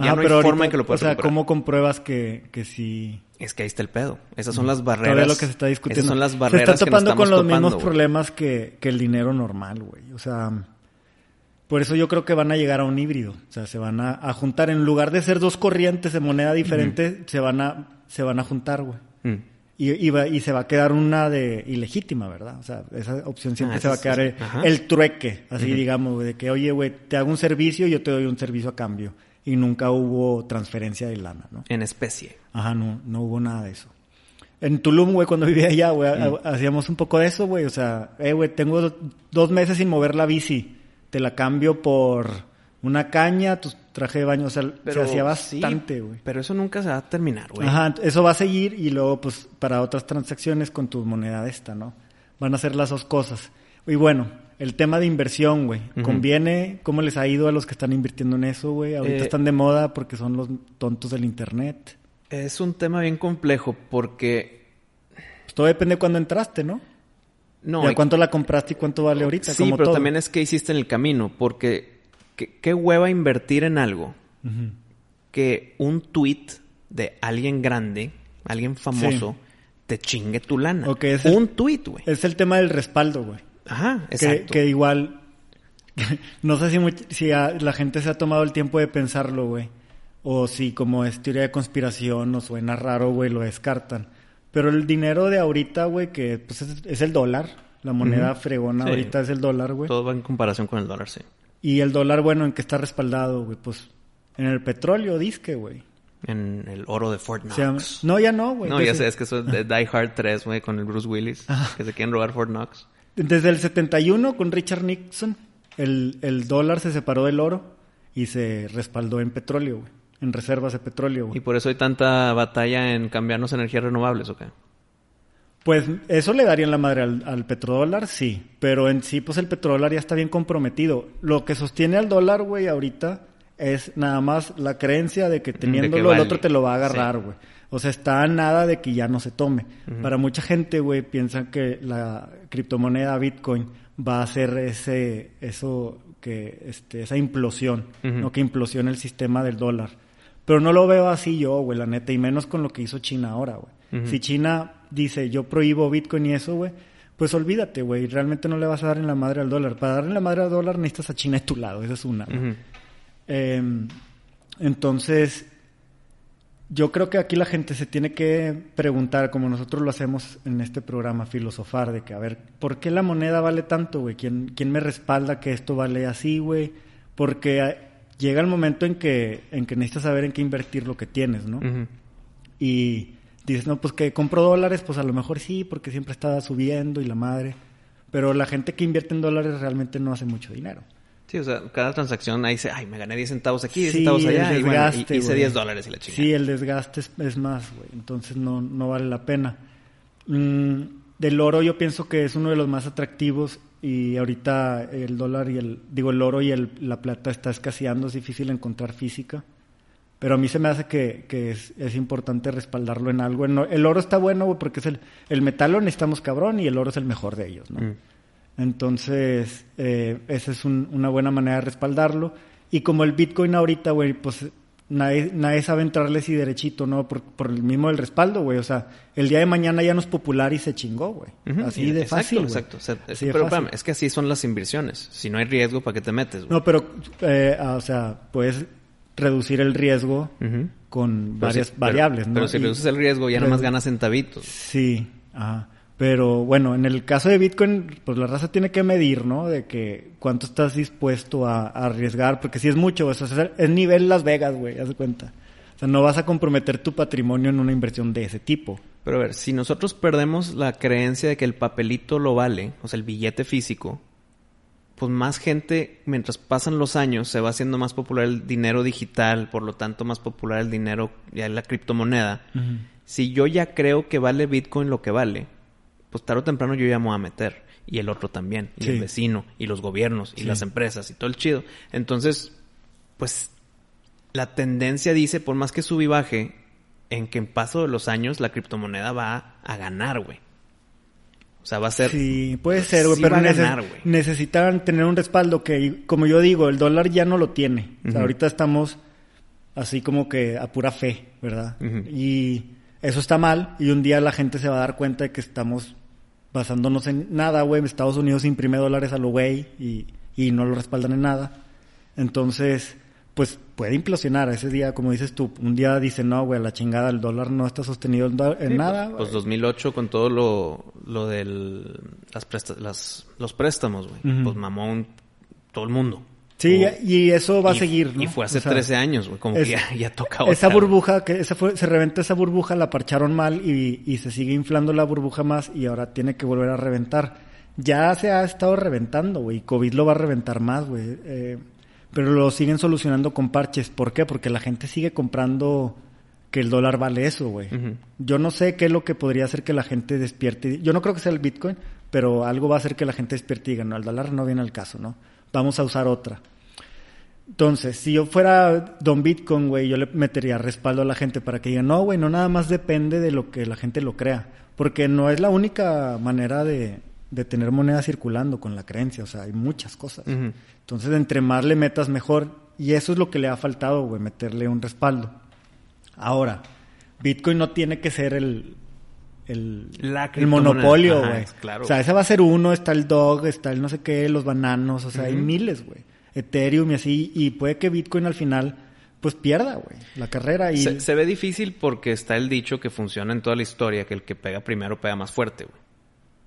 Ya Ah, no hay pero forma ahorita, en que lo O puedas sea, recuperar. ¿cómo compruebas que, que sí? Es que ahí está el pedo. Esas son las barreras. Todavía lo que se está discutiendo. Esas son las se barreras está que nos topando con los mismos topando, problemas que, que el dinero normal, güey. O sea, por eso yo creo que van a llegar a un híbrido. O sea, se van a, a juntar. En lugar de ser dos corrientes de moneda diferente, se van a, se van a juntar, güey. Mm. Y, y, va- y se va a quedar una de ilegítima, ¿verdad? O sea, esa opción siempre Ah, se va a quedar el, trueque, así digamos, güey, de que, oye, güey, te hago un servicio y yo te doy un servicio a cambio. Y nunca hubo transferencia de lana, ¿no? En especie. Ajá, no, no hubo nada de eso. En Tulum, güey, cuando vivía allá, güey, Mm. ha- hacíamos un poco de eso, güey. O sea, eh, güey, tengo do- dos meses sin mover la bici. Te la cambio por una caña, tu traje de baño. O sea, se hacía bastante, güey. pero eso nunca se va a terminar, güey. Ajá, eso va a seguir y luego, pues, para otras transacciones con tu moneda esta, ¿no? Van a ser las dos cosas. Y bueno, el tema de inversión, güey. ¿Conviene? ¿Cómo les ha ido a los que están invirtiendo en eso, güey? Ahorita Eh, están de moda porque son los tontos del internet. Es un tema bien complejo porque... Pues todo depende de cuándo entraste, ¿no? No, ¿Y a cuánto la compraste y cuánto vale ahorita? Sí, como pero todo. también es que hiciste en el camino. Porque qué, qué hueva invertir en algo que un tweet de alguien grande, alguien famoso, te chingue tu lana. Ok, es el- un tweet, güey. Es el tema del respaldo, güey. Ajá, exacto. que igual, no sé si, much- si a- la gente se ha tomado el tiempo de pensarlo, güey. O si como es teoría de conspiración o suena raro, güey, lo descartan. Pero el dinero de ahorita, güey, que pues, es, es el dólar. La moneda fregona Sí. ahorita es el dólar, güey. Todo va en comparación con el dólar, sí. Y el dólar, bueno, ¿en qué está respaldado, güey? Pues en el petróleo, disque, güey. En el oro de Fort Knox. no, ya no, güey. no, ya sé, es que eso es de Die Hard 3, güey, con el Bruce Willis, que se quieren robar Fort Knox. Desde el 71 con Richard Nixon, el, el dólar se separó del oro y se respaldó en petróleo, güey. En reservas de petróleo, Y güey. por eso hay tanta batalla en cambiarnos a energías renovables, ¿o qué? Pues eso le daría en la madre al, al petrodólar, sí. Pero en sí, pues el petrodólar ya está bien comprometido. Lo que sostiene al dólar, güey, ahorita es nada más la creencia de que teniéndolo vale. el otro te lo va a agarrar, Sí. güey. O sea, está a nada de que ya no se tome. Para mucha gente, güey, piensan que la criptomoneda Bitcoin va a hacer ese, eso, que, este, esa implosión, Ujú. ¿no? Que implosione el sistema del dólar. Pero no lo veo así yo, güey, la neta, y menos con lo que hizo China ahora, güey. Si China dice, yo prohíbo Bitcoin y eso, güey, pues olvídate, güey, realmente no le vas a dar en la madre al dólar. Para darle en la madre al dólar necesitas a China de tu lado, esa es una. Eh, entonces, yo creo que aquí la gente se tiene que preguntar, como nosotros lo hacemos en este programa, filosofar, de que, a ver, ¿por qué la moneda vale tanto, güey? ¿Quién, ¿Quién me respalda que esto vale así, güey? Porque llega el momento en que, en que necesitas saber en qué invertir lo que tienes, ¿no? Y dices, no, pues que compro dólares, pues a lo mejor sí, porque siempre está subiendo y la madre. Pero la gente que invierte en dólares realmente no hace mucho dinero. Sí, o sea, cada transacción ahí dice, ay, me gané 10 centavos aquí, 10 Sí, centavos allá, el y bueno, y- desgaste, hice güey. 10 dólares y la chingada. Sí, el desgaste es, es más, güey. Entonces no, no vale la pena. Mm, del oro yo pienso que es uno de los más atractivos y ahorita el dólar y el, digo, el oro y el, la plata está escaseando, es difícil encontrar física. Pero a mí se me hace que, que es, es, importante respaldarlo en algo. El oro está bueno, porque es el, el metal lo necesitamos cabrón y el oro es el mejor de ellos, ¿no? Mm. Entonces, eh, esa es un, una buena manera de respaldarlo. Y como el Bitcoin ahorita, güey, pues nadie, nadie sabe entrarle así derechito, ¿no? Por, por el mismo del respaldo, güey. O sea, el día de mañana ya no es popular y se chingó, güey. Así de fácil. Exacto, exacto. pero es que así son las inversiones. Si no hay riesgo, ¿para qué te metes, güey? No, pero, eh, ah, o sea, puedes reducir el riesgo con varias variables, ¿no? Pero si reduces el riesgo, ya nomás ganas centavitos. Sí, ajá. Pero bueno, en el caso de Bitcoin, pues la raza tiene que medir, ¿no? De que cuánto estás dispuesto a, arriesgar, porque si es mucho, o sea, es nivel Las Vegas, güey, haz de cuenta. O sea, no vas a comprometer tu patrimonio en una inversión de ese tipo. Pero a ver, si nosotros perdemos la creencia de que el papelito lo vale, o sea, el billete físico, pues más gente, mientras pasan los años, se va haciendo más popular el dinero digital, por lo tanto más popular el dinero, ya la criptomoneda. Si yo ya creo que vale Bitcoin lo que vale, pues tarde o temprano yo ya me voy a meter. Y el otro también, y el vecino, y los gobiernos, y las empresas, y todo el chido. Entonces, pues la tendencia dice, por más que sube y baje, en que en paso de los años la criptomoneda va a ganar, güey. O sea, va a ser... Sí, puede ser, güey, pero necesitan tener un respaldo que, como yo digo, el dólar ya no lo tiene. O sea, ahorita estamos así como que a pura fe, ¿verdad? Y eso está mal y un día la gente se va a dar cuenta de que estamos basándonos en nada, güey. Estados Unidos imprime dólares a lo güey y, y no lo respaldan en nada. Entonces, pues puede implosionar ese día, como dices tú. Un día dice, no, güey, la chingada, el dólar no está sostenido en, pues, nada. Pues, 2008 con todo lo, lo del, las, las los préstamos, güey. Pues mamó todo el mundo. Sí, y eso va a seguir, ¿no? Y fue hace 13 años, güey, como que ya, ya toca otra, Esa burbuja, que esa fue, se reventó esa burbuja, la parcharon mal y, y se sigue inflando la burbuja más y ahora tiene que volver a reventar. Ya se ha estado reventando, güey, COVID lo va a reventar más, güey. Eh, pero lo siguen solucionando con parches. ¿Por qué? Porque la gente sigue comprando que el dólar vale eso, güey. Yo no sé qué es lo que podría hacer que la gente despierte. Yo no creo que sea el Bitcoin, pero algo va a hacer que la gente despierte y diga, no, el dólar no viene al caso, ¿no? Vamos a usar otra. Entonces, si yo fuera Don Bitcoin, güey, yo le metería respaldo a la gente para que digan, no, güey, no nada más depende de lo que la gente lo crea. Porque no es la única manera de, de tener moneda circulando con la creencia. O sea, hay muchas cosas. Entonces, entre más le metas, mejor. Y eso es lo que le ha faltado, güey, meterle un respaldo. Ahora, Bitcoin no tiene que ser el, el, el monopolio, güey. O sea, ese va a ser uno, está el dog, está el no sé qué, los bananos, o sea, hay miles, güey. Ethereum y así, y puede que Bitcoin al final pues pierda, güey, la carrera. Y... Se, ve difícil porque está el dicho que funciona en toda la historia, que el que pega primero pega más fuerte, güey.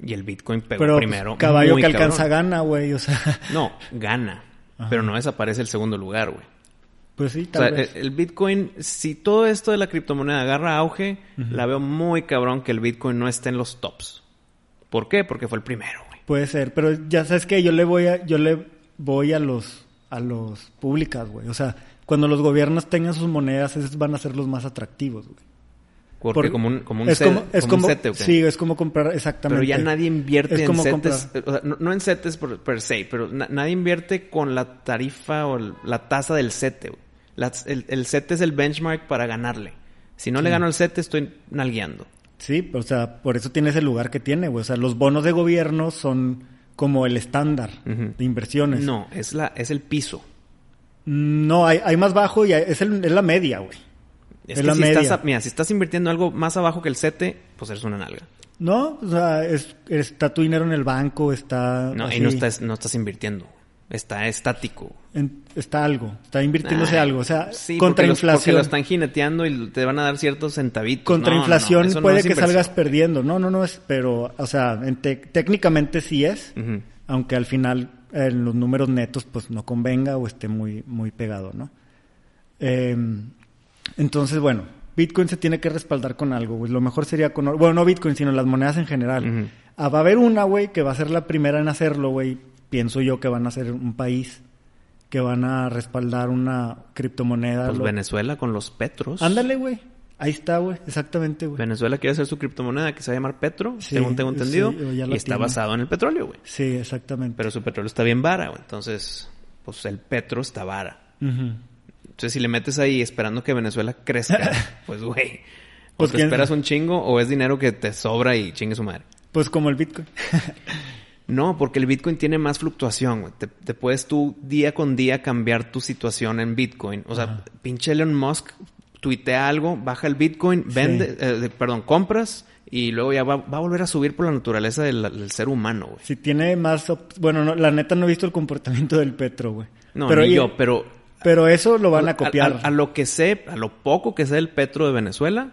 Y el Bitcoin pegó pero, pues, primero. caballo que alcanza gana, güey, o sea. No, gana. Pero no desaparece el segundo lugar, güey. Pues sí, tal vez. El Bitcoin, si todo esto de la criptomoneda agarra auge, la veo muy cabrón que el Bitcoin no esté en los tops. ¿Por qué? Porque fue el primero, güey. Puede ser, pero ya sabes que yo le voy a, yo le voy a los, a los públicas, güey. O sea, cuando los gobiernos tengan sus monedas, esos van a ser los más atractivos, güey. Porque como un, como un, es como, es como, Sí, es como comprar, exactamente. Pero ya nadie invierte en setes, o sea, no, en setes per, se, pero nadie invierte con la tarifa o la tasa del sete, el, el set es el benchmark para ganarle. Si no le gano el set, estoy nalgueando. Sí, o sea, por eso tiene ese lugar que tiene, güey. O sea, los bonos de gobierno son como el estándar de inversiones. No, es, la, es el piso. No, hay, hay más bajo y es, el, es la media, güey. Es, que la si media. Estás, mira, si estás invirtiendo algo más abajo que el sete, pues eres una nalga. No, o sea, es, está tu dinero en el banco, está... No, y no estás, no estás invirtiendo está estático. está algo, está invirtiéndose algo. O sea, contra inflación. porque lo están jineteando y te van a dar ciertos centavitos. Contra inflación puede que salgas perdiendo. No, no, no es, pero, o sea, técnicamente sí es, aunque al final en los números netos pues no convenga o esté muy, muy pegado, ¿no? Em, entonces, bueno, Bitcoin se tiene que respaldar con algo, güey. Lo mejor sería con, bueno, no Bitcoin, sino las monedas en general. Ah, va a haber una, güey, que va a ser la primera en hacerlo, güey, pienso yo que van a ser un país que van a respaldar una criptomoneda. Pues Venezuela con los petros. Ándale, güey. Ahí está, güey. Exactamente, güey. Venezuela quiere hacer su criptomoneda que se va a llamar Petro, según tengo entendido. y está basado en el petróleo, güey. Sí, exactamente. Pero su petróleo está bien vara, güey. Entonces, pues el petro está vara. Entonces, si le metes ahí esperando que Venezuela crezca, pues, güey, o Pues, te ¿quién esperas un chingo o es dinero que te sobra y chingue su madre. Pues como el Bitcoin. No, porque el Bitcoin tiene más fluctuación, güey. Te, te puedes tú día con día cambiar tu situación en Bitcoin. O sea, Ajá. pinche Elon Musk tuitea algo, baja el Bitcoin, vende, eh, perdón, compras y luego ya va, va a volver a subir por la naturaleza del, del ser humano, güey. Si tiene más... Bueno, no, la neta no he visto el comportamiento del Petro, güey. No, pero, ni yo, pero... pero eso lo van a copiar. A, a lo que sé, a lo poco que sé del petro de Venezuela,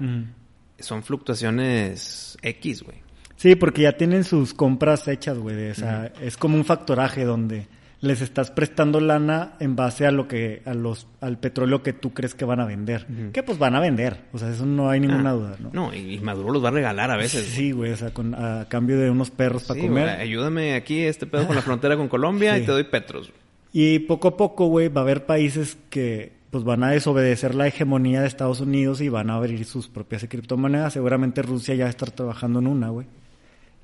son fluctuaciones X, güey. Sí, porque ya tienen sus compras hechas, güey. O sea, es como un factoraje donde les estás prestando lana en base a lo que, a los, al petróleo que tú crees que van a vender. Que pues van a vender. O sea, eso no hay ninguna Ah, duda, ¿no? No, y, Maduro los va a regalar a veces. Sí, güey, o sea, con, a cambio de unos perros para comer. güey, ayúdame aquí este pedo con la frontera con Colombia Sí. y te doy petros. Y poco a poco, güey, va a haber países que pues van a desobedecer la hegemonía de Estados Unidos y van a abrir sus propias criptomonedas. Seguramente Rusia ya va a estar trabajando en una, güey.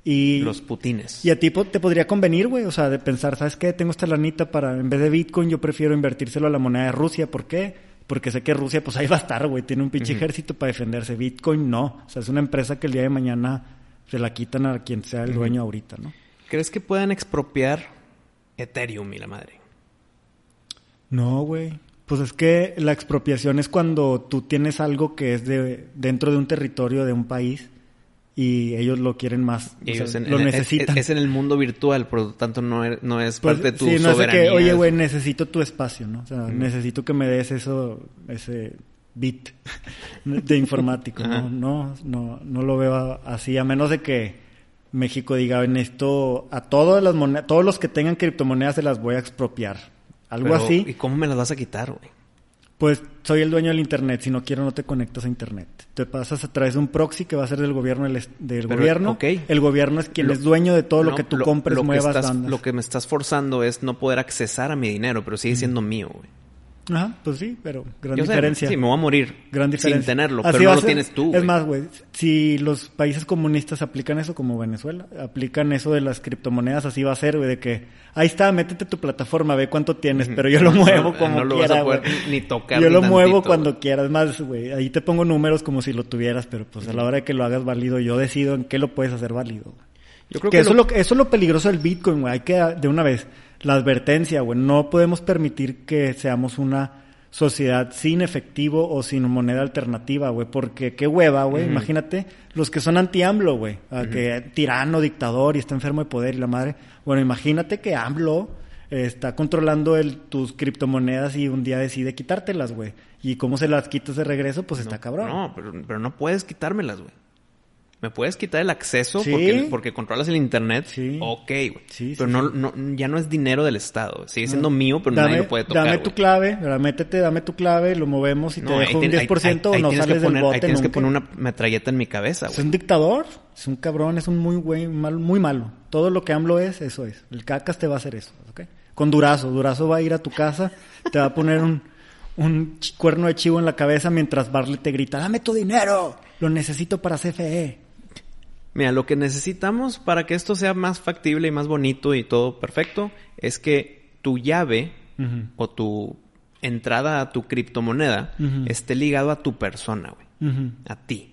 Y, Los putines. y a ti po- te podría convenir, güey, o sea, de pensar, ¿sabes qué? Tengo esta lanita para, en vez de Bitcoin, yo prefiero invertírselo a la moneda de Rusia. ¿Por qué? Porque sé que Rusia, pues ahí va a estar, güey, tiene un pinche ejército para defenderse. Bitcoin no. O sea, es una empresa que el día de mañana se la quitan a quien sea el dueño ahorita, ¿no? ¿Crees que puedan expropiar Ethereum y la madre? No, güey. Pues es que la expropiación es cuando tú tienes algo que es de dentro de un territorio de un país y ellos lo quieren más, o Ellos sea, en- lo en- necesitan. Es, es en el mundo virtual, por lo tanto no es, no es Pues, parte de tu sí, no es soberanía. que, oye, güey, necesito tu espacio, ¿no? O sea, Mm. necesito que me des eso, ese bit de informático. ¿no? No, no, no lo veo así, a menos de que México diga, en esto, a todas las monedas, todos los que tengan criptomonedas se las voy a expropiar. Algo Pero, así. ¿Y cómo me las vas a quitar, güey? Pues soy el dueño del internet, si no quiero no te conectas a internet. Te pasas a través de un proxy que va a ser del gobierno del, est- del Pero, gobierno. El gobierno es quien Lo- es dueño de todo lo que tú compres, lo que muevas, estás- bandas. Lo que me estás forzando es no poder accesar a mi dinero, pero sigue siendo mío, güey. Ajá, pues sí, pero gran Yo sé, diferencia. sí, me voy a morir Gran diferencia. sin tenerlo, Así pero no lo tienes tú, Es más, güey, si los países comunistas aplican eso como Venezuela, aplican eso de las criptomonedas, así va a ser, güey, de que ahí está, métete tu plataforma, ve cuánto tienes, pero yo lo muevo no, como no lo vas quiera, güey. ni tocar Yo lo muevo cuando güey. quieras, más, güey, ahí te pongo números como si lo tuvieras, pero pues a la hora de que lo hagas válido, yo decido en qué lo puedes hacer válido. Yo creo que, que, eso, lo- es lo, eso es lo peligroso del Bitcoin, güey. Hay que, de una vez, la advertencia, güey. No podemos permitir que seamos una sociedad sin efectivo o sin moneda alternativa, güey. Porque qué hueva, güey. Imagínate los que son anti-AMLO, güey. Que tirano, dictador y está enfermo de poder y la madre. Bueno, imagínate que AMLO eh, está controlando el, tus criptomonedas y un día decide quitártelas, güey. Y cómo se las quitas de regreso, pues está cabrón. No, pero, pero no puedes quitármelas, güey. Me puedes quitar el acceso Sí. porque, porque controlas el internet. Sí. Ok, güey. Sí, sí, pero no, no, ya no es dinero del Estado. Sigue siendo No. mío, pero dame, nadie lo puede tocar. Dame tu clave, ¿verdad? métete, dame tu clave, lo movemos y te No, dejo un tien- ahí- 10% ahí- o no sales del poner- bote Ahí tienes que poner una metralleta en mi cabeza, Es güey. un dictador, es un cabrón, es un muy güey, mal, muy malo. Todo lo que AMLO es, eso es. El cacas te va a hacer eso, ¿ok? Con Durazo, Durazo va a ir a tu casa, te va a poner un, un cuerno de chivo en la cabeza mientras Barley te grita, dame tu dinero, lo necesito para E". CFE. Mira, lo que necesitamos para que esto sea más factible y más bonito y todo perfecto es que tu llave o tu entrada a tu criptomoneda esté ligado a tu persona, güey. A ti.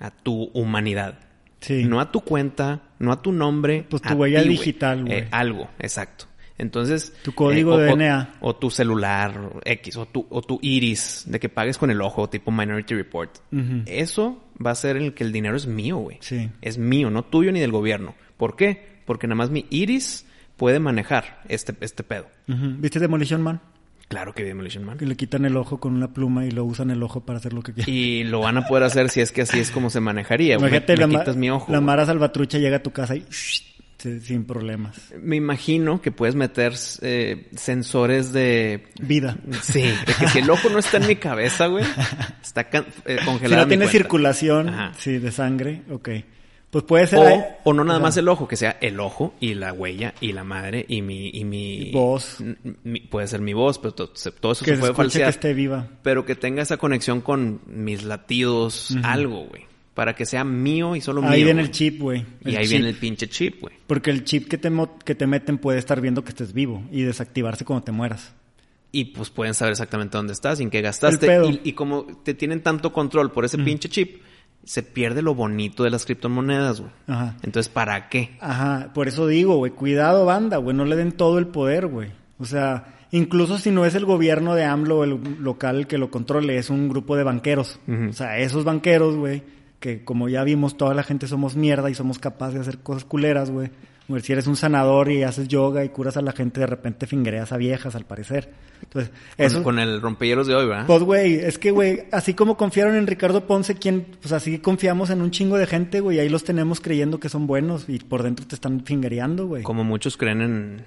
A tu humanidad. Sí. No a tu cuenta, no a tu nombre. Pues tu a huella ti, digital, güey. Eh, algo, exacto. Entonces. Tu código o- de o- DNA. O, tu celular, o X, o tu, o tu iris, de que pagues con el ojo, tipo Minority Report. Eso va a ser el que el dinero es mío, güey. Sí. Es mío, no tuyo ni del gobierno. ¿Por qué? Porque nada más mi iris puede manejar este, este pedo. Ujú. ¿Viste Demolition Man? Claro que Demolition Man. Que le quitan el ojo con una pluma y lo usan el ojo para hacer lo que quieren. Y lo van a poder hacer si es que así es como se manejaría. güey. Imagínate, me, me quitas mi ojo. la. Mara Salvatrucha llega a tu casa y sí, sin problemas. Me imagino que puedes meter eh, sensores de... Vida. Sí, de que si el ojo no está en mi cabeza, güey, está can- eh, Si no tiene cuenta. circulación, Ajá. sí, de sangre, ok. Pues puede ser... O, o no nada sea, más el ojo, que sea el ojo y la huella y la madre y mi... Y mi Voz. mi- puede ser mi voz, pero todo eso Que se se puede escuche que falsear. esté viva. Pero que tenga esa conexión con mis latidos, algo, güey. Para que sea mío y solo Ahí mío. viene güey. el chip, güey. Y ahí chip. viene el pinche chip, güey. Porque el chip que te, mo- que te meten puede estar viendo que estés vivo y desactivarse cuando te mueras. Y pues pueden saber exactamente dónde estás en qué gastaste. El pedo. Y, y como te tienen tanto control por ese pinche chip, se pierde lo bonito de las criptomonedas, güey. Ajá. Entonces, ¿para qué? Ajá, por eso digo, güey, cuidado banda, güey, no le den todo el poder, güey. O sea, incluso si no es el gobierno de AMLO el local que lo controle, es un grupo de banqueros. O sea, esos banqueros, güey, que como ya vimos, toda la gente somos mierda y somos capaces de hacer cosas culeras, güey. Si eres un sanador y haces yoga y curas a la gente, de repente fingereas a viejas, al parecer. Entonces, Con, eso... con el rompehielos de hoy, ¿verdad? Pues, güey, es que, güey, así como confiaron en Ricardo Ponce, quien, pues así confiamos en un chingo de gente, güey, ahí los tenemos creyendo que son buenos y por dentro te están fingereando, güey. Como muchos creen en...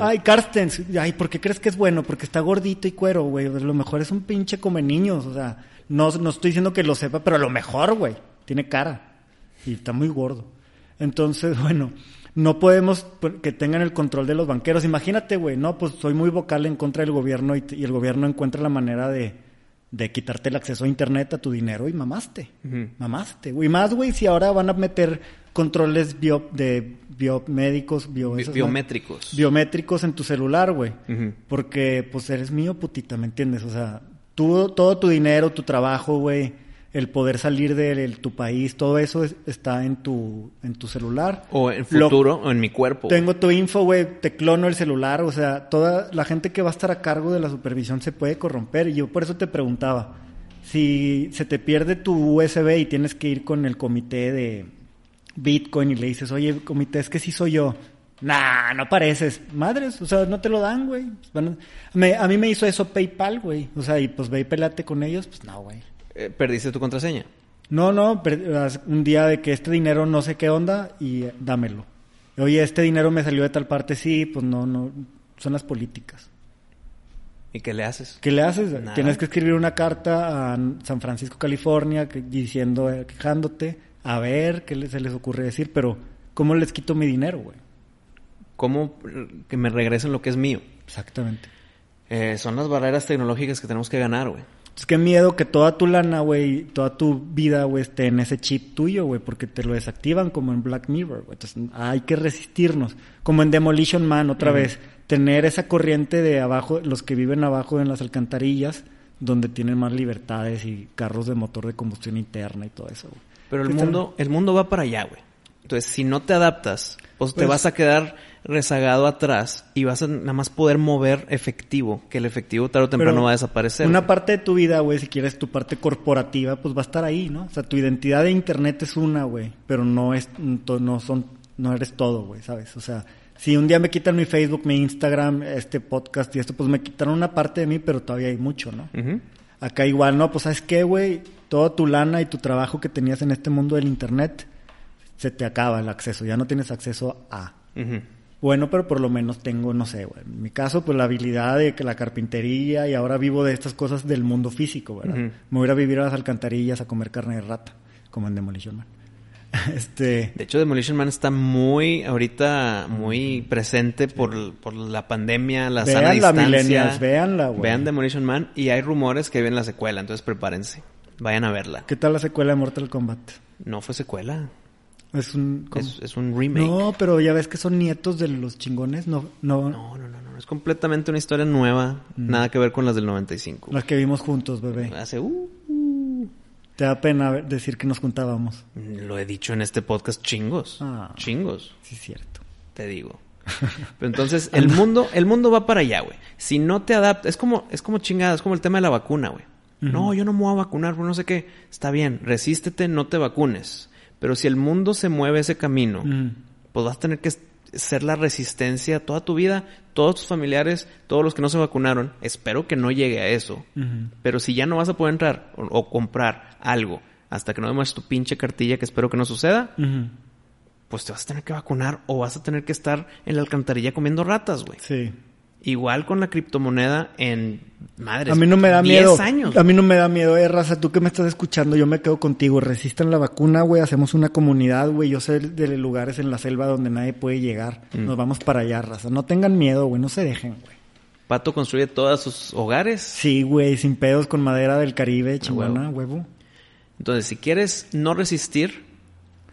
Ay, Carstens, ay, ¿por qué crees que es bueno? Porque está gordito y cuero, güey. A lo mejor es un pinche come niños, o sea, no, no estoy diciendo que lo sepa, pero a lo mejor, güey, tiene cara y está muy gordo. Entonces, bueno, no podemos p- que tengan el control de los banqueros. Imagínate, güey, no, pues soy muy vocal en contra del gobierno y, el gobierno encuentra la manera de, de quitarte el acceso a internet, a tu dinero y mamaste. Ujú. Mamaste, güey. Más, güey, si ahora van a meter controles bio, de biomédicos, bio, bi- esas- biométricos. biométricos en tu celular, güey. Porque, pues, eres mío, putita, ¿me entiendes? O sea, tú, todo tu dinero, tu trabajo, güey, el poder salir de el- tu país, todo eso es- está en tu, en tu celular. O en Lo- futuro, o en mi cuerpo. tengo tu info, güey, te clono el celular, o sea, toda la gente que va a estar a cargo de la supervisión se puede corromper. Y yo por eso te preguntaba, si se te pierde tu USB y tienes que ir con el comité de Bitcoin y le dices, oye, comité, es que sí soy yo. Nah, no pareces. Madres, o sea, no te lo dan, güey. A- me- a mí me hizo eso PayPal, güey. O sea, y pues ve y pelate con ellos, pues no, güey. Eh, perdiste tu contraseña. No, no, un día de que este dinero no sé qué onda y eh, dámelo. Oye, este dinero me salió de tal parte, sí, pues no, no, son las políticas. ¿Y qué le haces? ¿Qué le haces? Nada. Tienes que escribir una carta a San Francisco, California, que- diciendo, eh, quejándote, a ver qué se les ocurre decir, pero ¿cómo les quito mi dinero, güey? ¿Cómo que me regresen lo que es mío? Exactamente. Eh, son las barreras tecnológicas que tenemos que ganar, güey. Es que miedo que toda tu lana, güey, toda tu vida, güey, esté en ese chip tuyo, güey, porque te lo desactivan como en Black Mirror, güey. Entonces hay que resistirnos. Como en Demolition Man, otra vez, tener esa corriente de abajo, los que viven abajo en las alcantarillas, donde tienen más libertades y carros de motor de combustión interna y todo eso, güey. Pero el mundo, el mundo va para allá, güey. Entonces, si no te adaptas, pues, te Pues- vas a quedar rezagado atrás y vas a nada más poder mover efectivo, que el efectivo tarde o temprano Pero va a desaparecer. Una parte de tu vida, güey, si quieres tu parte corporativa, pues va a estar ahí, ¿no? O sea, tu identidad de internet es una, güey, pero no es no son no eres todo, güey, ¿sabes? O sea, si un día me quitan mi Facebook, mi Instagram, este podcast y esto, pues me quitaron una parte de mí, pero todavía hay mucho, ¿no? Acá igual, ¿no? Pues sabes qué, güey, toda tu lana y tu trabajo que tenías en este mundo del internet se te acaba el acceso, ya no tienes acceso a. bueno, pero por lo menos tengo, no sé, güey. En mi caso, pues la habilidad de que la carpintería y ahora vivo de estas cosas del mundo físico, ¿verdad? Me voy a ir a vivir a las alcantarillas a comer carne de rata, como en Demolition Man. este, De hecho, Demolition Man está muy, ahorita, muy presente por, por la pandemia, la sana Véanla, distancia. millennials, véanla, güey. Vean Demolition Man y hay rumores que viene la secuela, entonces prepárense. Vayan a verla. ¿qué tal la secuela de Mortal Kombat? No fue secuela, Es un... es, es un remake. No, pero ya ves que son nietos de los chingones, no, no, No, no, no, no. Es completamente una historia nueva. Mm. Nada que ver con las del 95. las que vimos juntos, bebé. Hace, uh, uh, Te da pena decir que nos juntábamos. lo he dicho en este podcast chingos. Ah. Chingos, Sí, cierto. te digo. Pero entonces, el mundo, el mundo va para allá, güey. Si no te adaptas, es como, es como chingada, es como el tema de la vacuna, güey. No, yo no me voy a vacunar, no sé qué. Está bien, resístete, no te vacunes. Pero si el mundo se mueve ese camino, Mm. pues vas a tener que ser la resistencia toda tu vida, todos tus familiares, todos los que no se vacunaron. Espero que no llegue a eso. Pero si ya no vas a poder entrar o, o comprar algo hasta que no demuestres tu pinche cartilla, que espero que no suceda, pues te vas a tener que vacunar o vas a tener que estar en la alcantarilla comiendo ratas, güey. Sí. Igual con la criptomoneda en madres. A mí no me da 10 miedo. años. A mí no me da miedo, eh, raza. Tú que me estás escuchando, yo me quedo contigo. Resistan la vacuna, güey. Hacemos una comunidad, güey. Yo sé de lugares en la selva donde nadie puede llegar. Mm. Nos vamos para allá, raza. No tengan miedo, güey. No se dejen, güey. Pato construye todos sus hogares. Sí, güey. Sin pedos con madera del Caribe, chingona, huevo. Entonces, si quieres no resistir,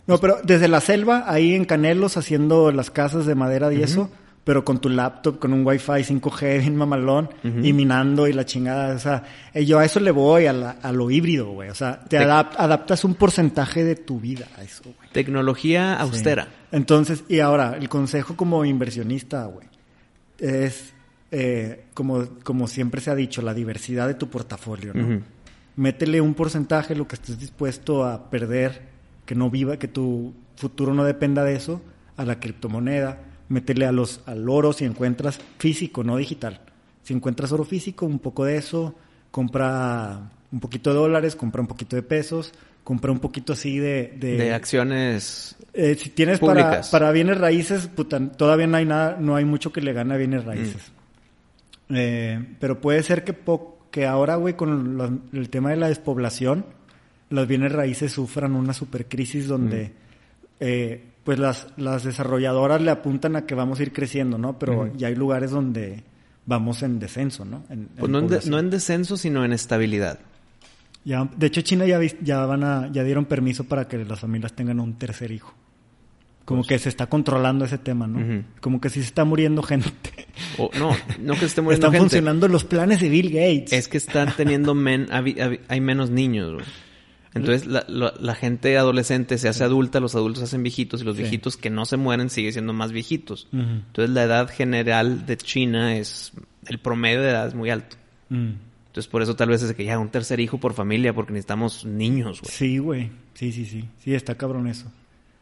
No, pero desde la selva, ahí en Canelos, haciendo las casas de madera y eso, pero con tu laptop, con un Wi-Fi 5G bien mamalón y minando y la chingada. O sea, eh, yo a eso le voy, a, a lo híbrido, güey. O sea, te adaptas un porcentaje de tu vida a eso, güey. Tecnología austera. Entonces, y ahora, el consejo como inversionista, güey, es, eh, como, como siempre se ha dicho, la diversidad de tu portafolio, ¿no? Métele un porcentaje, lo que estés dispuesto a perder, que no viva, que tu futuro no dependa de eso, a la criptomoneda métele a los, al oro si encuentras físico, no digital. Si encuentras oro físico, un poco de eso, compra un poquito de dólares, compra un poquito de pesos, compra un poquito así de... De, acciones eh, Si tienes para, para, bienes raíces, todavía no hay nada, no hay mucho que le gane a bienes raíces. Mm. Eh, pero puede ser que, que ahora, güey, con el tema de la despoblación, los bienes raíces sufran una supercrisis donde... Mm. Eh, pues las, las desarrolladoras le apuntan a que vamos a ir creciendo, ¿no? Pero ya hay lugares donde vamos en descenso, ¿no? pues no, en no, en descenso, sino en estabilidad. Ya, de hecho, China ya, ya, van a, ya dieron permiso para que las familias tengan un tercer hijo. Como pues que se está controlando ese tema, ¿no? Como que sí se está muriendo gente. no, no que se esté muriendo están funcionando los planes de Bill Gates. Es que están teniendo men, hay menos niños, güey. Entonces la, la, gente adolescente se hace adulta, los adultos se hacen viejitos y los viejitos que no se mueren siguen siendo más viejitos. Entonces la edad general de China es, el promedio de edad es muy alto. Mm. Entonces por eso tal vez es que ya un tercer hijo por familia porque necesitamos niños, güey. Sí, güey. Sí, sí, sí. Sí, está cabrón eso.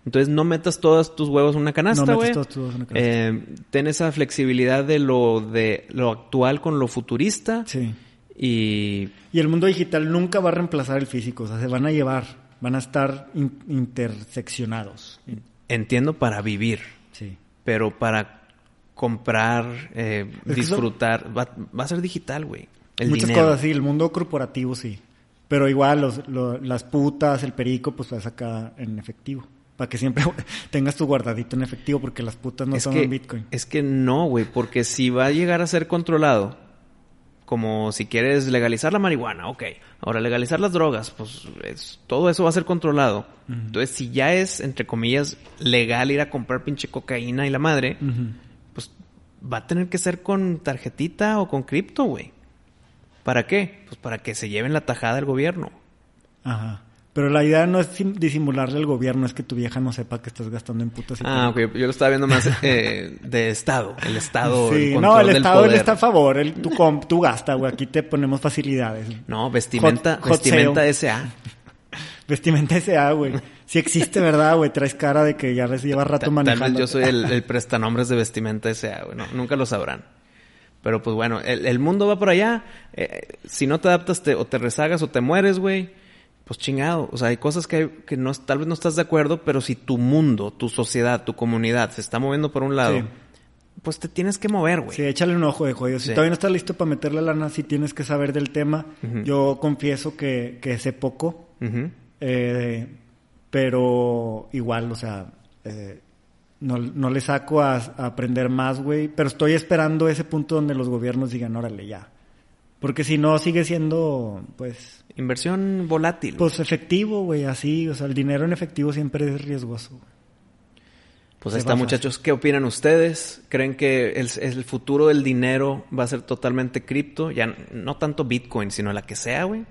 Entonces no metas todos tus huevos en una canasta, güey. No metas todos tus huevos en una canasta. Eh, ten esa flexibilidad de lo, de lo actual con lo futurista. Sí y... el mundo digital nunca va a reemplazar el físico, o sea, se van a llevar, van a estar interseccionados. Entiendo para vivir, sí. pero para comprar, eh, disfrutar, va, a ser digital, güey. Muchas cosas, sí, el mundo corporativo sí. Pero igual los, las putas, el perico, pues vas acá en efectivo. Para que siempre tengas tu guardadito en efectivo, porque las putas no son en Bitcoin. Es que no, güey, porque si va a llegar a ser controlado, como si quieres legalizar la marihuana, ok. Ahora legalizar las drogas, pues todo eso va a ser controlado. Entonces, si ya es, entre comillas, legal ir a comprar pinche cocaína y la madre, pues va a tener que ser con tarjetita o con cripto, güey. ¿Para qué? Pues para que se lleven la tajada del gobierno. Ajá. Pero la idea no es disimularle al gobierno, es que tu vieja no sepa que estás gastando en putas. Y ah, ok. Yo lo estaba viendo más eh, de Estado. El Estado. Sí, no, el Estado él está a favor. El, tú, tú gasta, güey. Aquí te ponemos facilidades. No, vestimenta, vestimenta SA. vestimenta SA, güey. Si existe, ¿verdad, güey? Traes cara de que ya les lleva rato manejando. Tal vez yo soy el, prestanombres de vestimenta SA, güey. nunca lo sabrán. Pero pues bueno, el, mundo va por allá. Eh, si no te adaptas te, o te rezagas o te mueres, güey pues chingado. O sea, hay cosas que, que no, tal vez no estás de acuerdo, pero si tu mundo, tu sociedad, tu comunidad se está moviendo por un lado, pues te tienes que mover, güey. Sí, échale un ojo de joyo. Si todavía no estás listo para meterle lana, si tienes que saber del tema. Yo confieso que, que sé poco, eh, pero igual, o sea, eh, no, no, le saco a, a aprender más, güey. Pero estoy esperando ese punto donde los gobiernos digan, órale, ya. Porque si no, sigue siendo, pues Inversión volátil. Pues efectivo, güey, así. O sea, el dinero en efectivo siempre es riesgoso. Pues ahí está, muchachos. ¿Qué opinan ustedes? ¿Creen que el, el, futuro del dinero va a ser totalmente cripto? Ya no tanto Bitcoin, sino la que sea, güey.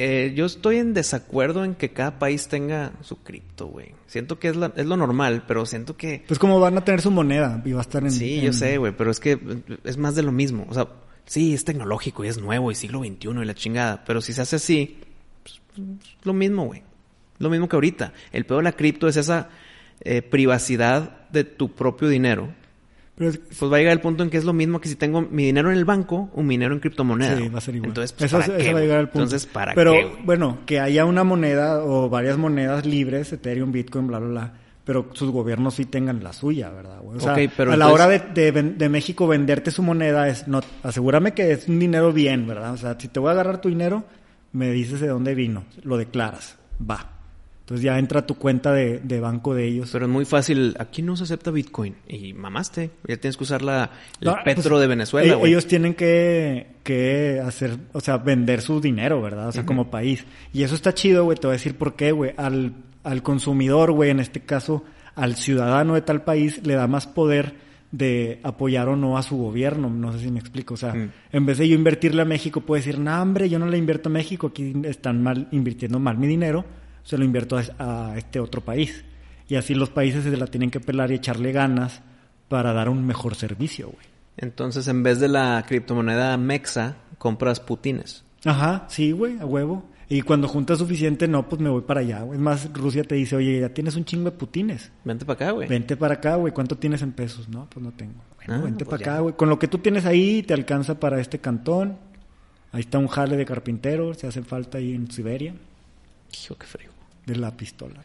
Eh, yo estoy en desacuerdo en que cada país tenga su cripto, güey. Siento que es, la, es lo normal, pero siento que... Pues como van a tener su moneda y va a estar en... Sí, yo sé, güey, pero es que es más de lo mismo. O sea, sí, es tecnológico y es nuevo y siglo XXI y la chingada, pero si se hace así, pues, lo mismo, güey. Lo mismo que ahorita. El peor de la cripto es esa eh, privacidad de tu propio dinero. pues va a llegar el punto en que es lo mismo que si tengo mi dinero en el banco o mi dinero en criptomoneda. Sí, va a ser igual. Entonces, pues, eso, va a llegar al punto. Entonces, ¿para Pero, bueno, que haya una moneda o varias monedas libres, Ethereum, Bitcoin, bla, bla, bla pero sus gobiernos sí tengan la suya, ¿verdad? O sea, a la hora de, de, México venderte su moneda es, no, asegúrame que es un dinero bien, ¿verdad? O sea, si te voy a agarrar tu dinero, me dices de dónde vino, lo declaras, va. Entonces ya entra tu cuenta de, banco de ellos. Pero es muy fácil, aquí no se acepta Bitcoin y mamaste, ya tienes que usar la, el pues, petro de Venezuela. Ellos, ellos tienen que, que hacer, o sea, vender su dinero, ¿verdad? O sea, como país. Y eso está chido, güey, te voy a decir por qué, güey. Al al consumidor, güey, en este caso al ciudadano de tal país, le da más poder de apoyar o no a su gobierno. No sé si me explico. O sea, Mm. en vez de yo invertirle a México, puedo decir, no, hombre, yo no le invierto a México, aquí están mal invirtiendo mal mi dinero, se lo invierto a, a este otro país. Y así los países se la tienen que pelar y echarle ganas para dar un mejor servicio, güey. Entonces, en vez de la criptomoneda Mexa, compras putines. Ajá, sí, güey, a huevo. Y cuando juntas suficiente, no, pues me voy para allá, güey. Es más, Rusia te dice, oye, ya tienes un chingo de putines. Vente para acá, güey. Vente para acá, güey. ¿Cuánto tienes en pesos? No, pues no tengo. Bueno, Ah, vente pues para ya. acá, güey. Con lo que tú tienes ahí, te alcanza para este cantón. Ahí está un jale de carpintero, se hace falta ahí en Siberia, Hijo, qué frío. de la pistola.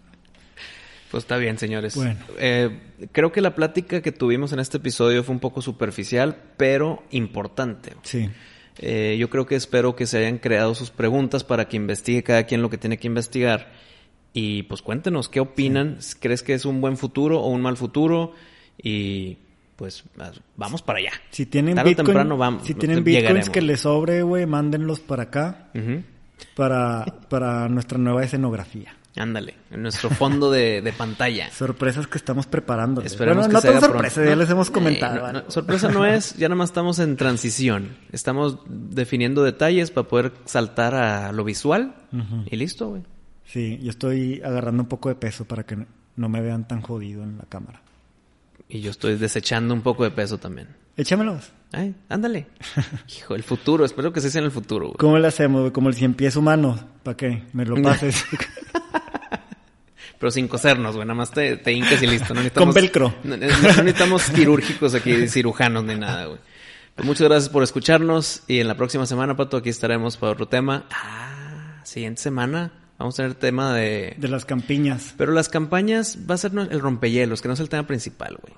Pues está bien, señores. Bueno. Eh, creo que la plática que tuvimos en este episodio fue un poco superficial, pero importante. Sí. Eh, yo creo que espero que se hayan creado sus preguntas para que investigue cada quien lo que tiene que investigar. Y pues cuéntenos, ¿qué opinan? ¿Crees que es un buen futuro o un mal futuro? Y pues vamos para allá. Si tienen Tarde bitcoin, temprano vamos, si tienen bitcoins llegaremos. que les sobre, güey, mándenlos para acá para, para nuestra nueva escenografía. Ándale, en nuestro fondo de, de pantalla. Sorpresas que estamos preparando. Esperemos bueno, que no se tan sorpresa, pronto. ya les hemos eh, comentado. no, sorpresa no es, ya nada más estamos en transición. Estamos definiendo detalles para poder saltar a lo visual y listo, güey. Sí, yo estoy agarrando un poco de peso para que no me vean tan jodido en la cámara. Y yo estoy desechando un poco de peso también. Échamelos. Ay, ándale. Hijo, el futuro, espero que se sea en el futuro, güey. ¿Cómo le hacemos, güey? Como el cien pies humano. ¿Para qué? Me lo pases. Pero sin cosernos, güey. Nada más te, te hincas y listo. No Con necesitamos, velcro. No, no- no necesitamos quirúrgicos aquí, cirujanos ni nada, güey. Pues muchas gracias por escucharnos. Y en la próxima semana, Pato, aquí estaremos para otro tema. Ah, siguiente semana vamos a tener tema de... de las campiñas. Pero las campañas va a ser el rompehielos, que no es el tema principal, güey.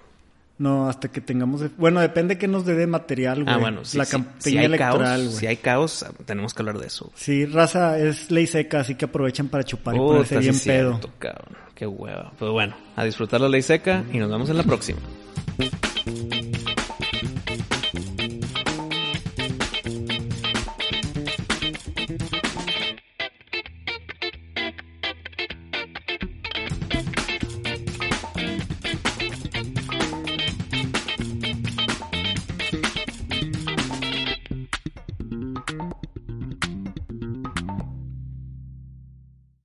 No, hasta que tengamos... Bueno, depende que nos dé de material, güey. Ah, bueno, sí, La sí. campiña si hay electoral, güey. si hay caos, tenemos que hablar de eso. Sí, raza es ley seca, así que aprovechan para chupar y Puta, ponerse bien pedo. cierto, cabrón. Qué hueva. Pues bueno, a disfrutar la ley seca y nos vemos en la próxima.